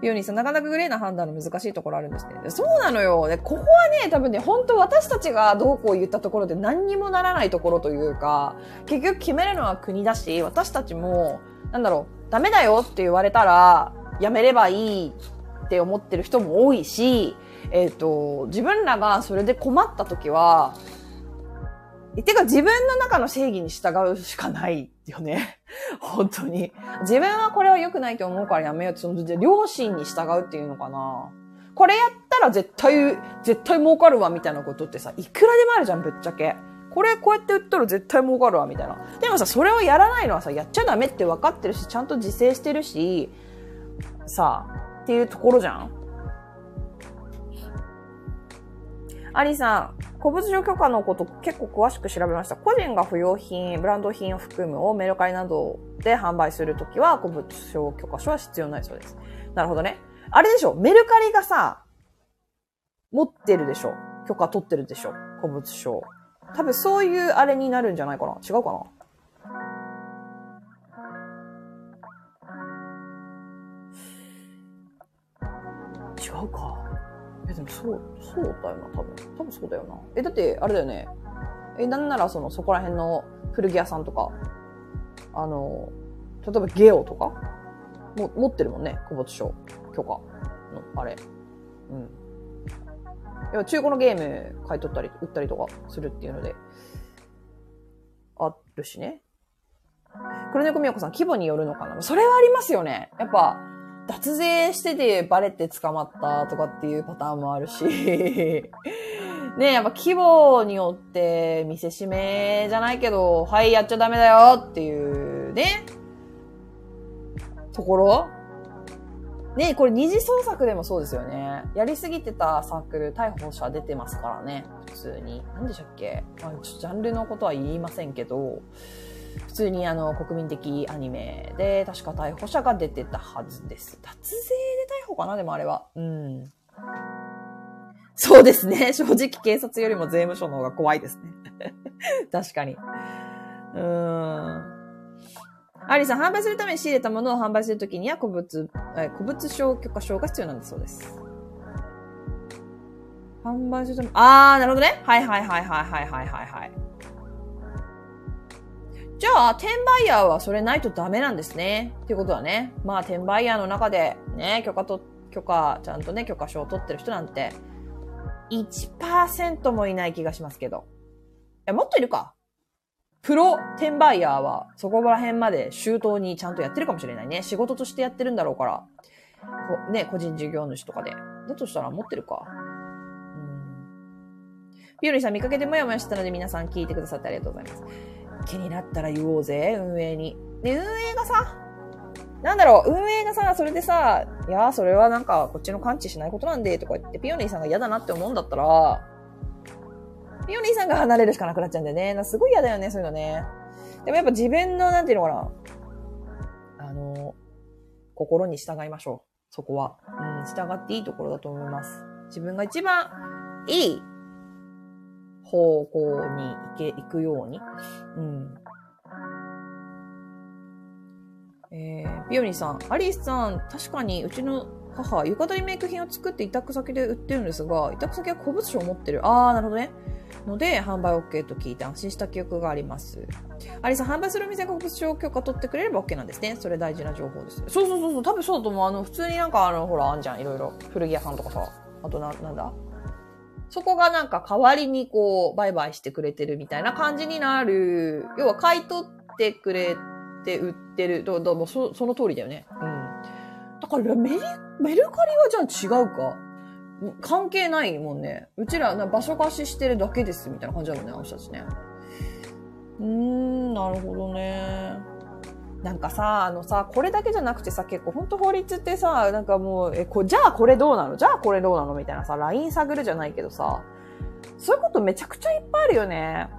ピオニーさん、なかなかグレーな判断の難しいところあるんですね。そうなのよ。で、ここはね、多分ね、本当私たちがどうこう言ったところで何にもならないところというか、結局決めるのは国だし、私たちも、なんだろう、ダメだよって言われたら、やめればいいって思ってる人も多いし、えっ、ー、と、自分らがそれで困った時は、てか自分の中の正義に従うしかないよね。本当に。自分はこれは良くないと思うからやめようって、その両親に従うっていうのかな。これやったら絶対、絶対儲かるわみたいなことってさ、いくらでもあるじゃん、ぶっちゃけ。これこうやって売ったら絶対儲かるわみたいな。でもさ、それをやらないのはさ、やっちゃダメって分かってるし、ちゃんと自制してるし、さあ、っていうところじゃん？アリさん、古物商許可のこと結構詳しく調べました。個人が不要品、ブランド品を含むをメルカリなどで販売するときは古物商許可書は必要ないそうです。なるほどね。あれでしょ？メルカリがさ、持ってるでしょ？許可取ってるでしょ？古物商。多分そういうあれになるんじゃないかな？違うかな？うか。え、でもそう、そうだよな、多分。多分そうだよな。え、だって、あれだよね。え、なんならその、そこら辺の古着屋さんとか、あの、例えばゲオとかも持ってるもんね、古物商許可の、あれ。うん。いや、中古のゲーム買い取ったり、売ったりとかするっていうので、あるしね。黒猫みやこさん、規模によるのかなそれはありますよね。やっぱ、脱税しててバレて捕まったとかっていうパターンもあるし、ねやっぱ規模によって見せしめじゃないけど、はい、やっちゃダメだよっていうね、ところねこれ二次創作でもそうですよね。やりすぎてたサークル、逮捕者出てますからね。普通に。何でしたっけ、まあ、ジャンルのことは言いませんけど、普通にあの国民的アニメで確か逮捕者が出てたはずです。脱税で逮捕かなでもあれは。うん。そうですね。正直警察よりも税務署の方が怖いですね。確かに。うーん。アリさん、販売するために仕入れたものを販売するときには古物、え古物商許可証が必要なんだそうです。販売するため、あー、なるほどね。はいはいはいはいはいはいはい。じゃあ、転売ヤーはそれないとダメなんですね。っていうことはね。まあ、転売ヤーの中で、ね、許可と、許可、ちゃんとね、許可証を取ってる人なんて、1%もいない気がしますけど。え、もっといるか。プロ転売ヤーは、そこら辺まで周到にちゃんとやってるかもしれないね。仕事としてやってるんだろうから。ね、個人事業主とかで。だとしたら持ってるか。うん。ピオリさん見かけてもやもやしたので皆さん聞いてくださってありがとうございます。気になったら言おうぜ、運営に。で、運営がさ、なんだろう、運営がさ、それでさ、いや、それはなんか、こっちの感知しないことなんで、とか言って、ピオニーさんが嫌だなって思うんだったら、ピオニーさんが離れるしかなくなっちゃうんだよね。すごい嫌だよね、そういうのね。でもやっぱ自分の、なんていうのかな、あの、心に従いましょう。そこは。うん、従っていいところだと思います。自分が一番いい方向に行け、行くように。うん。えー、ビオニさん、アリスさん、確かにうちの母、浴衣リメイク品を作って委託先で売ってるんですが、委託先は古物商を持ってる。あー、なるほどね。ので、販売 OK と聞いて安心した記憶があります。アリさん、販売する店が古物商許可取ってくれれば OK なんですね。それ大事な情報です。そうそうそうそう、多分そうだと思う。あの、普通になんかあの、ほら、あんじゃん、いろいろ。古着屋さんとかさ。あとな、なんだ？そこがなんか代わりにこう、売買してくれてるみたいな感じになる。要は買い取ってくれて売ってる。どどもそその通りだよね。うん。だからメル、メルカリはじゃあ違うか？関係ないもんね。うちら場所貸ししてるだけですみたいな感じだもんね、あの人たちね。うーん、なるほどね。なんかさ、あのさ、これだけじゃなくてさ、結構ほんと法律ってさ、なんかもう、え、こじゃあこれどうなの？じゃあこれどうなの？みたいなさ、ライン探るじゃないけどさ、そういうことめちゃくちゃいっぱいあるよね。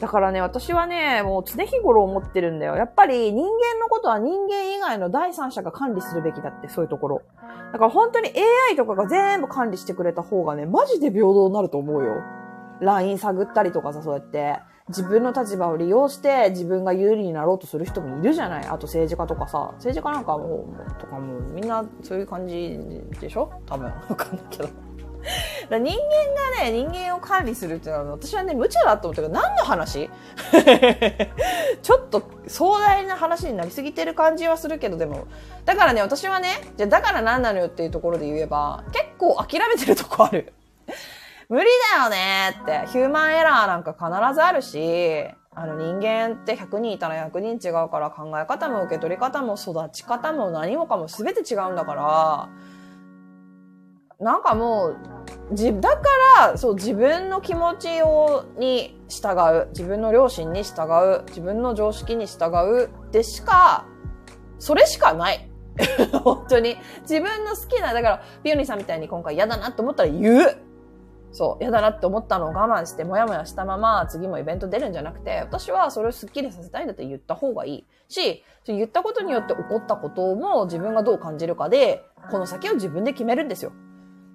だからね、私はね、もう常日頃思ってるんだよ。やっぱり人間のことは人間以外の第三者が管理するべきだって、そういうところ。だから本当に AI とかが全部管理してくれた方がね、マジで平等になると思うよ。LINE 探ったりとかさ、そうやって。自分の立場を利用して自分が有利になろうとする人もいるじゃないあと政治家とかさ。政治家なんかも、とかもみんなそういう感じでしょ？多分。わかんないけど。人間がね、人間を管理するっていうのは私はね、無茶だと思ったけど、何の話？ちょっと壮大な話になりすぎてる感じはするけど、でも、だからね、私はね、じゃだから何なのよっていうところで言えば、結構諦めてるとこある。無理だよねって、ヒューマンエラーなんか必ずあるし、あの人間って100人いたら100人違うから考え方も受け取り方も育ち方も何もかも全て違うんだから、なんかもう、じ、だから、そう、自分の気持ちを、に従う。自分の両親に従う。自分の常識に従う。でしか、それしかない。本当に。自分の好きな、だから、ピオニーさんみたいに今回嫌だなって思ったら言う。そう、嫌だなって思ったのを我慢して、もやもやしたまま、次もイベント出るんじゃなくて、私はそれをスッキリさせたいんだって言った方がいいし、言ったことによって起こったことも自分がどう感じるかで、この先を自分で決めるんですよ。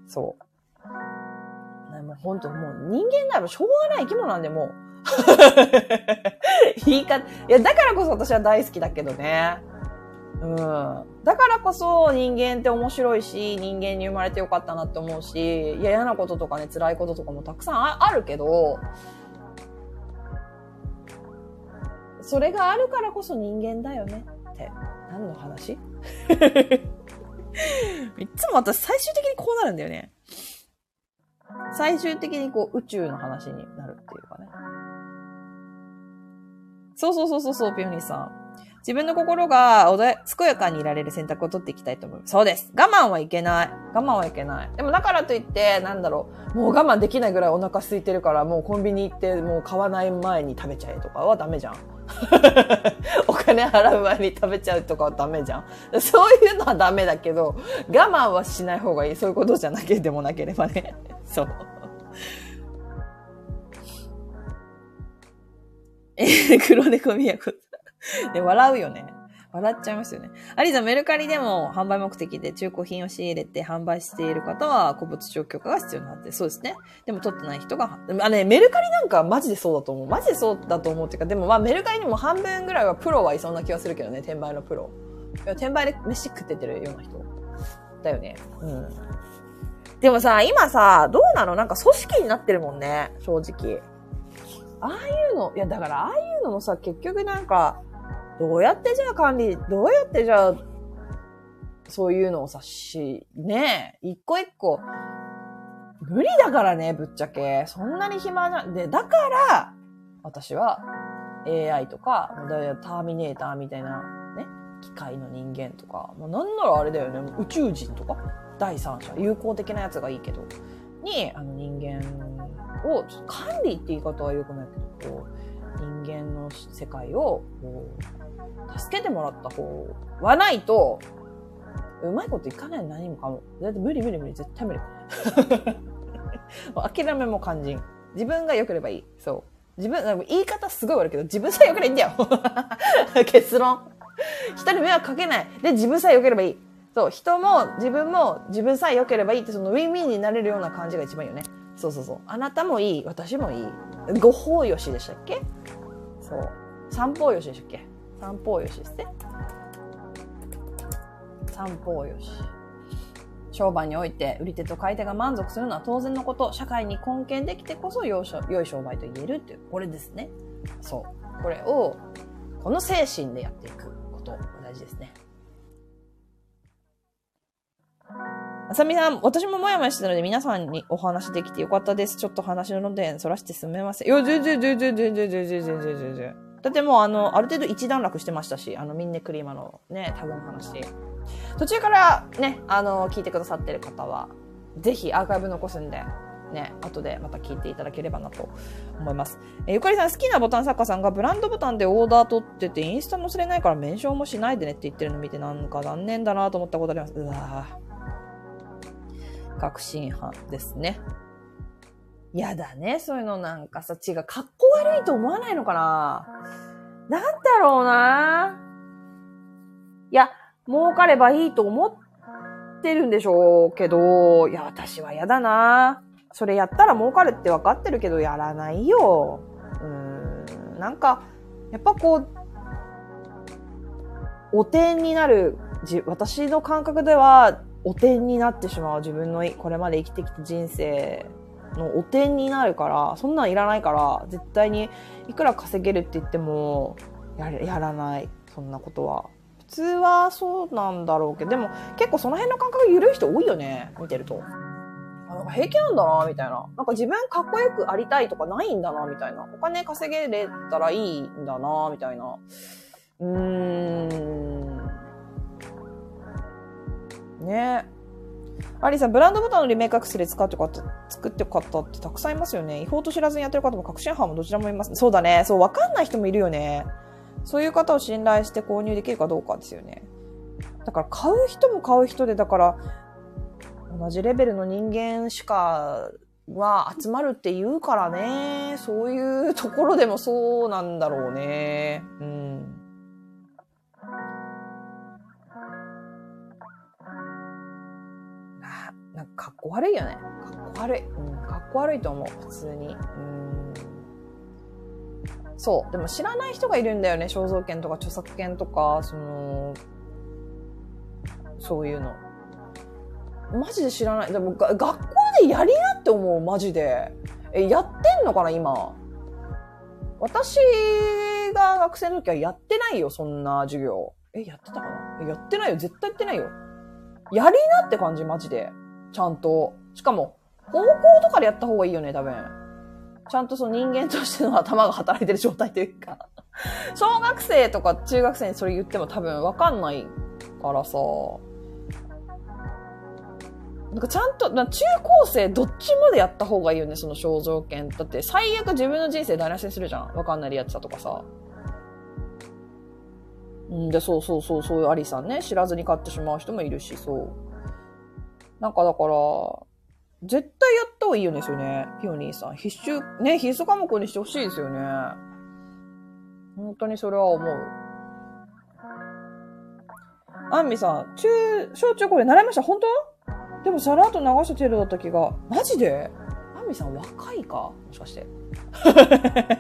そう。もう本当もう人間ならしょうがない生き物なんで、もう。言い方、いや、だからこそ私は大好きだけどね。うん。だからこそ人間って面白いし、人間に生まれてよかったなって思うし、嫌なこととかね、辛いこととかもたくさんあるけど、それがあるからこそ人間だよねって。何の話？いつも私最終的にこうなるんだよね。最終的にこう宇宙の話になるっていうかね。そうそうそうそうそう、ピオニーさん。自分の心が穏や、健やかにいられる選択を取っていきたいと思う。そうです。我慢はいけない。我慢はいけない。でもだからといって、なんだろう、もう我慢できないぐらいお腹空いてるから、もうコンビニ行って、もう買わない前に食べちゃえとかはダメじゃん。お金払う前に食べちゃうとかはダメじゃん。そういうのはダメだけど、我慢はしない方がいい。そういうことじゃなければなければね。そう。えー、黒猫みやこ。で、笑うよね。笑っちゃいますよね。アリザ、メルカリでも販売目的で中古品を仕入れて販売している方は古物商許可が必要になって、そうですね。でも取ってない人が、あね、メルカリなんかマジでそうだと思う。マジでそうだと思うっていうか、でもまあメルカリにも半分ぐらいはプロはいそうな気がするけどね、転売のプロ。転売で飯食っててるような人。だよね。うん。でもさ、今さ、どうなの？なんか組織になってるもんね、正直。ああいうの、いやだからああいうのもさ、結局なんか、どうやってじゃあ管理、どうやってじゃあ、そういうのをさ、し、ねえ、一個一個、無理だからね、ぶっちゃけ。そんなに暇な、で、だから、私は AI とか、ターミネーターみたいな、ね、機械の人間とか、もうなんならあれだよね、宇宙人とか、第三者、友好的なやつがいいけど、に、あの人間を、管理って言い方は良くないけど、こう、人間の世界を、こう、助けてもらった方はないと、うまいこといかない何もかも。だって無理無理無理、絶対無理。諦めも肝心。自分が良ければいい。そう。自分、言い方すごい悪いけど、自分さえ良ければいいんだよ。結論。人に迷惑かけない。で、自分さえ良ければいい。そう、人も自分も自分さえ良ければいいって、そのウィンウィンになれるような感じが一番いいよね。そうそうそう。あなたもいい、私もいい。ご法よしでしたっけ？そう。三方よしでしたっけ？三方よしですね。三方よし。商売において売り手と買い手が満足するのは当然のこと。社会に貢献できてこそ良い商売と言えるっていう、これですね。そう。これを、この精神でやっていくことが大事ですね。あさみさん、私ももやもやしてたので皆さんにお話できてよかったです。ちょっと話の論点そらしてすみません。いや、全然、全然、全然、全然、全然、全然。だってもう、あの、ある程度一段落してましたし、あの、ミンネクリーマのね、タグの話。途中からね、あの、聞いてくださってる方は、ぜひアーカイブ残すんで、ね、後でまた聞いていただければなと思います。えゆかりさん、好きなボタン作家さんがブランドボタンでオーダー取ってて、インスタ載せれないからメンションもしないでねって言ってるの見て、なんか残念だなと思ったことあります。うわぁ。確信犯ですね。やだね、そういうのなんかさ、違う、かっこ悪いと思わないのかななんだろうないや、儲かればいいと思ってるんでしょうけど、いや、私は嫌だなそれやったら儲かるって分かってるけど、やらないよ。うん、なんか、やっぱこう、お点になる、私の感覚では、お点になってしまう自分のこれまで生きてきた人生のお点になるから、そんなんいらないから、絶対にいくら稼げるって言っても、ややらない。そんなことは。普通はそうなんだろうけど、でも結構その辺の感覚緩い人多いよね。見てると。なんか平気なんだな、みたいな。なんか自分かっこよくありたいとかないんだな、みたいな。お金稼げれたらいいんだな、みたいな。うーん。ねアリさん、ブランドボタンのリメイクアクセル使ってかった、作ってよかったってたくさんいますよね。違法と知らずにやってる方も確信犯もどちらもいます。ねそうだね。そう、わかんない人もいるよね。そういう方を信頼して購入できるかどうかですよね。だから買う人も買う人で、だから、同じレベルの人間しかは集まるって言うからね。そういうところでもそうなんだろうね。うん。なんかかっこ悪いよね。かっこ悪い。うん、かっこ悪いと思う、普通に。うん。そう。でも知らない人がいるんだよね。肖像権とか著作権とか、その、そういうの。マジで知らない。でも学校でやりなって思う、マジで。え、やってんのかな、今。私が学生の時はやってないよ、そんな授業。え、やってたかなやってないよ、絶対やってないよ。やりなって感じ、マジで。ちゃんと。しかも、高校とかでやった方がいいよね、多分。ちゃんとその人間としての頭が働いてる状態というか小学生とか中学生にそれ言っても多分わかんないからさ。なんかちゃんと、中高生どっちまでやった方がいいよね、その肖像権。だって最悪自分の人生台無しにするじゃん。わかんないやつだとかさ。うんで、そうそうそう、そういうアリさんね、知らずに買ってしまう人もいるし、そう。なんかだから、絶対やった方がいいよね、ですよね。ピオニーさん。必修、ね、必須科目にしてほしいですよね。本当にそれは思う。アンミさん、中、小中これ習いました？本当？でもさらっと流した程度だった気が。マジで？アンミさん若いか？もしかして。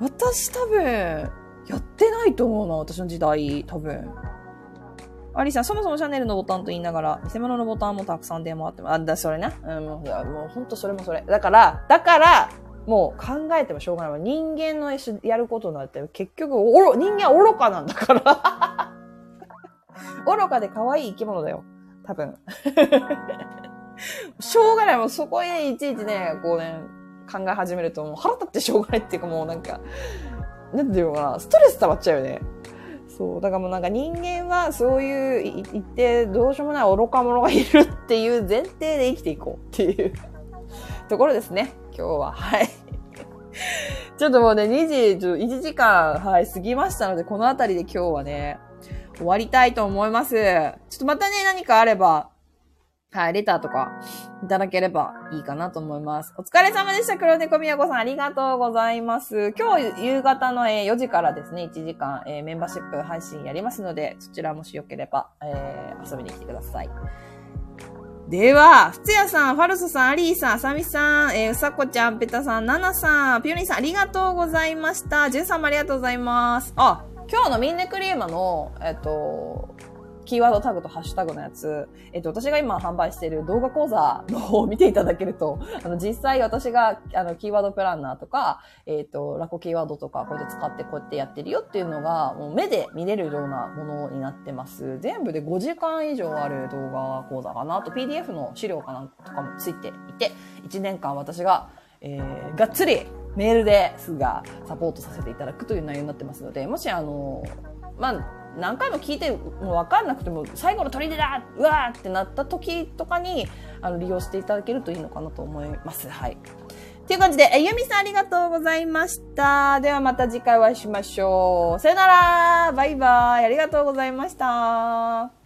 私多分、やってないと思うな、私の時代、多分。アリさん、そもそもシャネルのボタンと言いながら、偽物のボタンもたくさん出回ってます。あ、だ、それな。うん、もう、もうほんとそれもそれ。だから、だから、もう考えてもしょうがない。人間のやることになって、結局、おろ、人間は愚かなんだから 愚かで可愛い生き物だよ。多分。しょうがない。もうそこへいちいちね、こうね、考え始めるともう腹立ってしょうがないっていうかもうなんか、なんていうのかな、ストレス溜まっちゃうよね。そう。だからもうなんか人間はそういう言ってどうしようもない愚か者がいるっていう前提で生きていこうっていう ところですね。今日は。はい。ちょっともうね、2時、1時間、はい、過ぎましたので、この辺りで今日はね、終わりたいと思います。ちょっとまたね、何かあれば、はい、レターとかいただければいいかなと思います。お疲れ様でした。黒猫みやこさん、ありがとうございます。今日夕方の4時からですね、1時間、え、メンバーシップ配信やりますので、そちらもしよければ、えー、遊びに来てください。では、ふつやさん、ファルソさん、アリーさん、あさみさん、えー、うさこちゃん、ペタさん、ナナさん、ピオニーさん、ありがとうございました。ジュンさんもありがとうございます。あ、今日のミンネクリーマの、えっと、キーワードタグとハッシュタグのやつ、えっと、私が今販売している動画講座の方を見ていただけると、あの、実際私が、あの、キーワードプランナーとか、えっと、ラコキーワードとか、こうやって使ってこうやってやってるよっていうのが、もう目で見れるようなものになってます。全部で5時間以上ある動画講座かな。あと PDF の資料かなんとかもついていて、1年間私が、えー、がっつりメールですがサポートさせていただくという内容になってますので、もしあの、まあ、何回も聞いてもう分かんなくても最後の砦だうわーってなった時とかにあの利用していただけるといいのかなと思います。はい。という感じで、え、ゆみさんありがとうございました。ではまた次回お会いしましょう。さよならバイバイありがとうございました。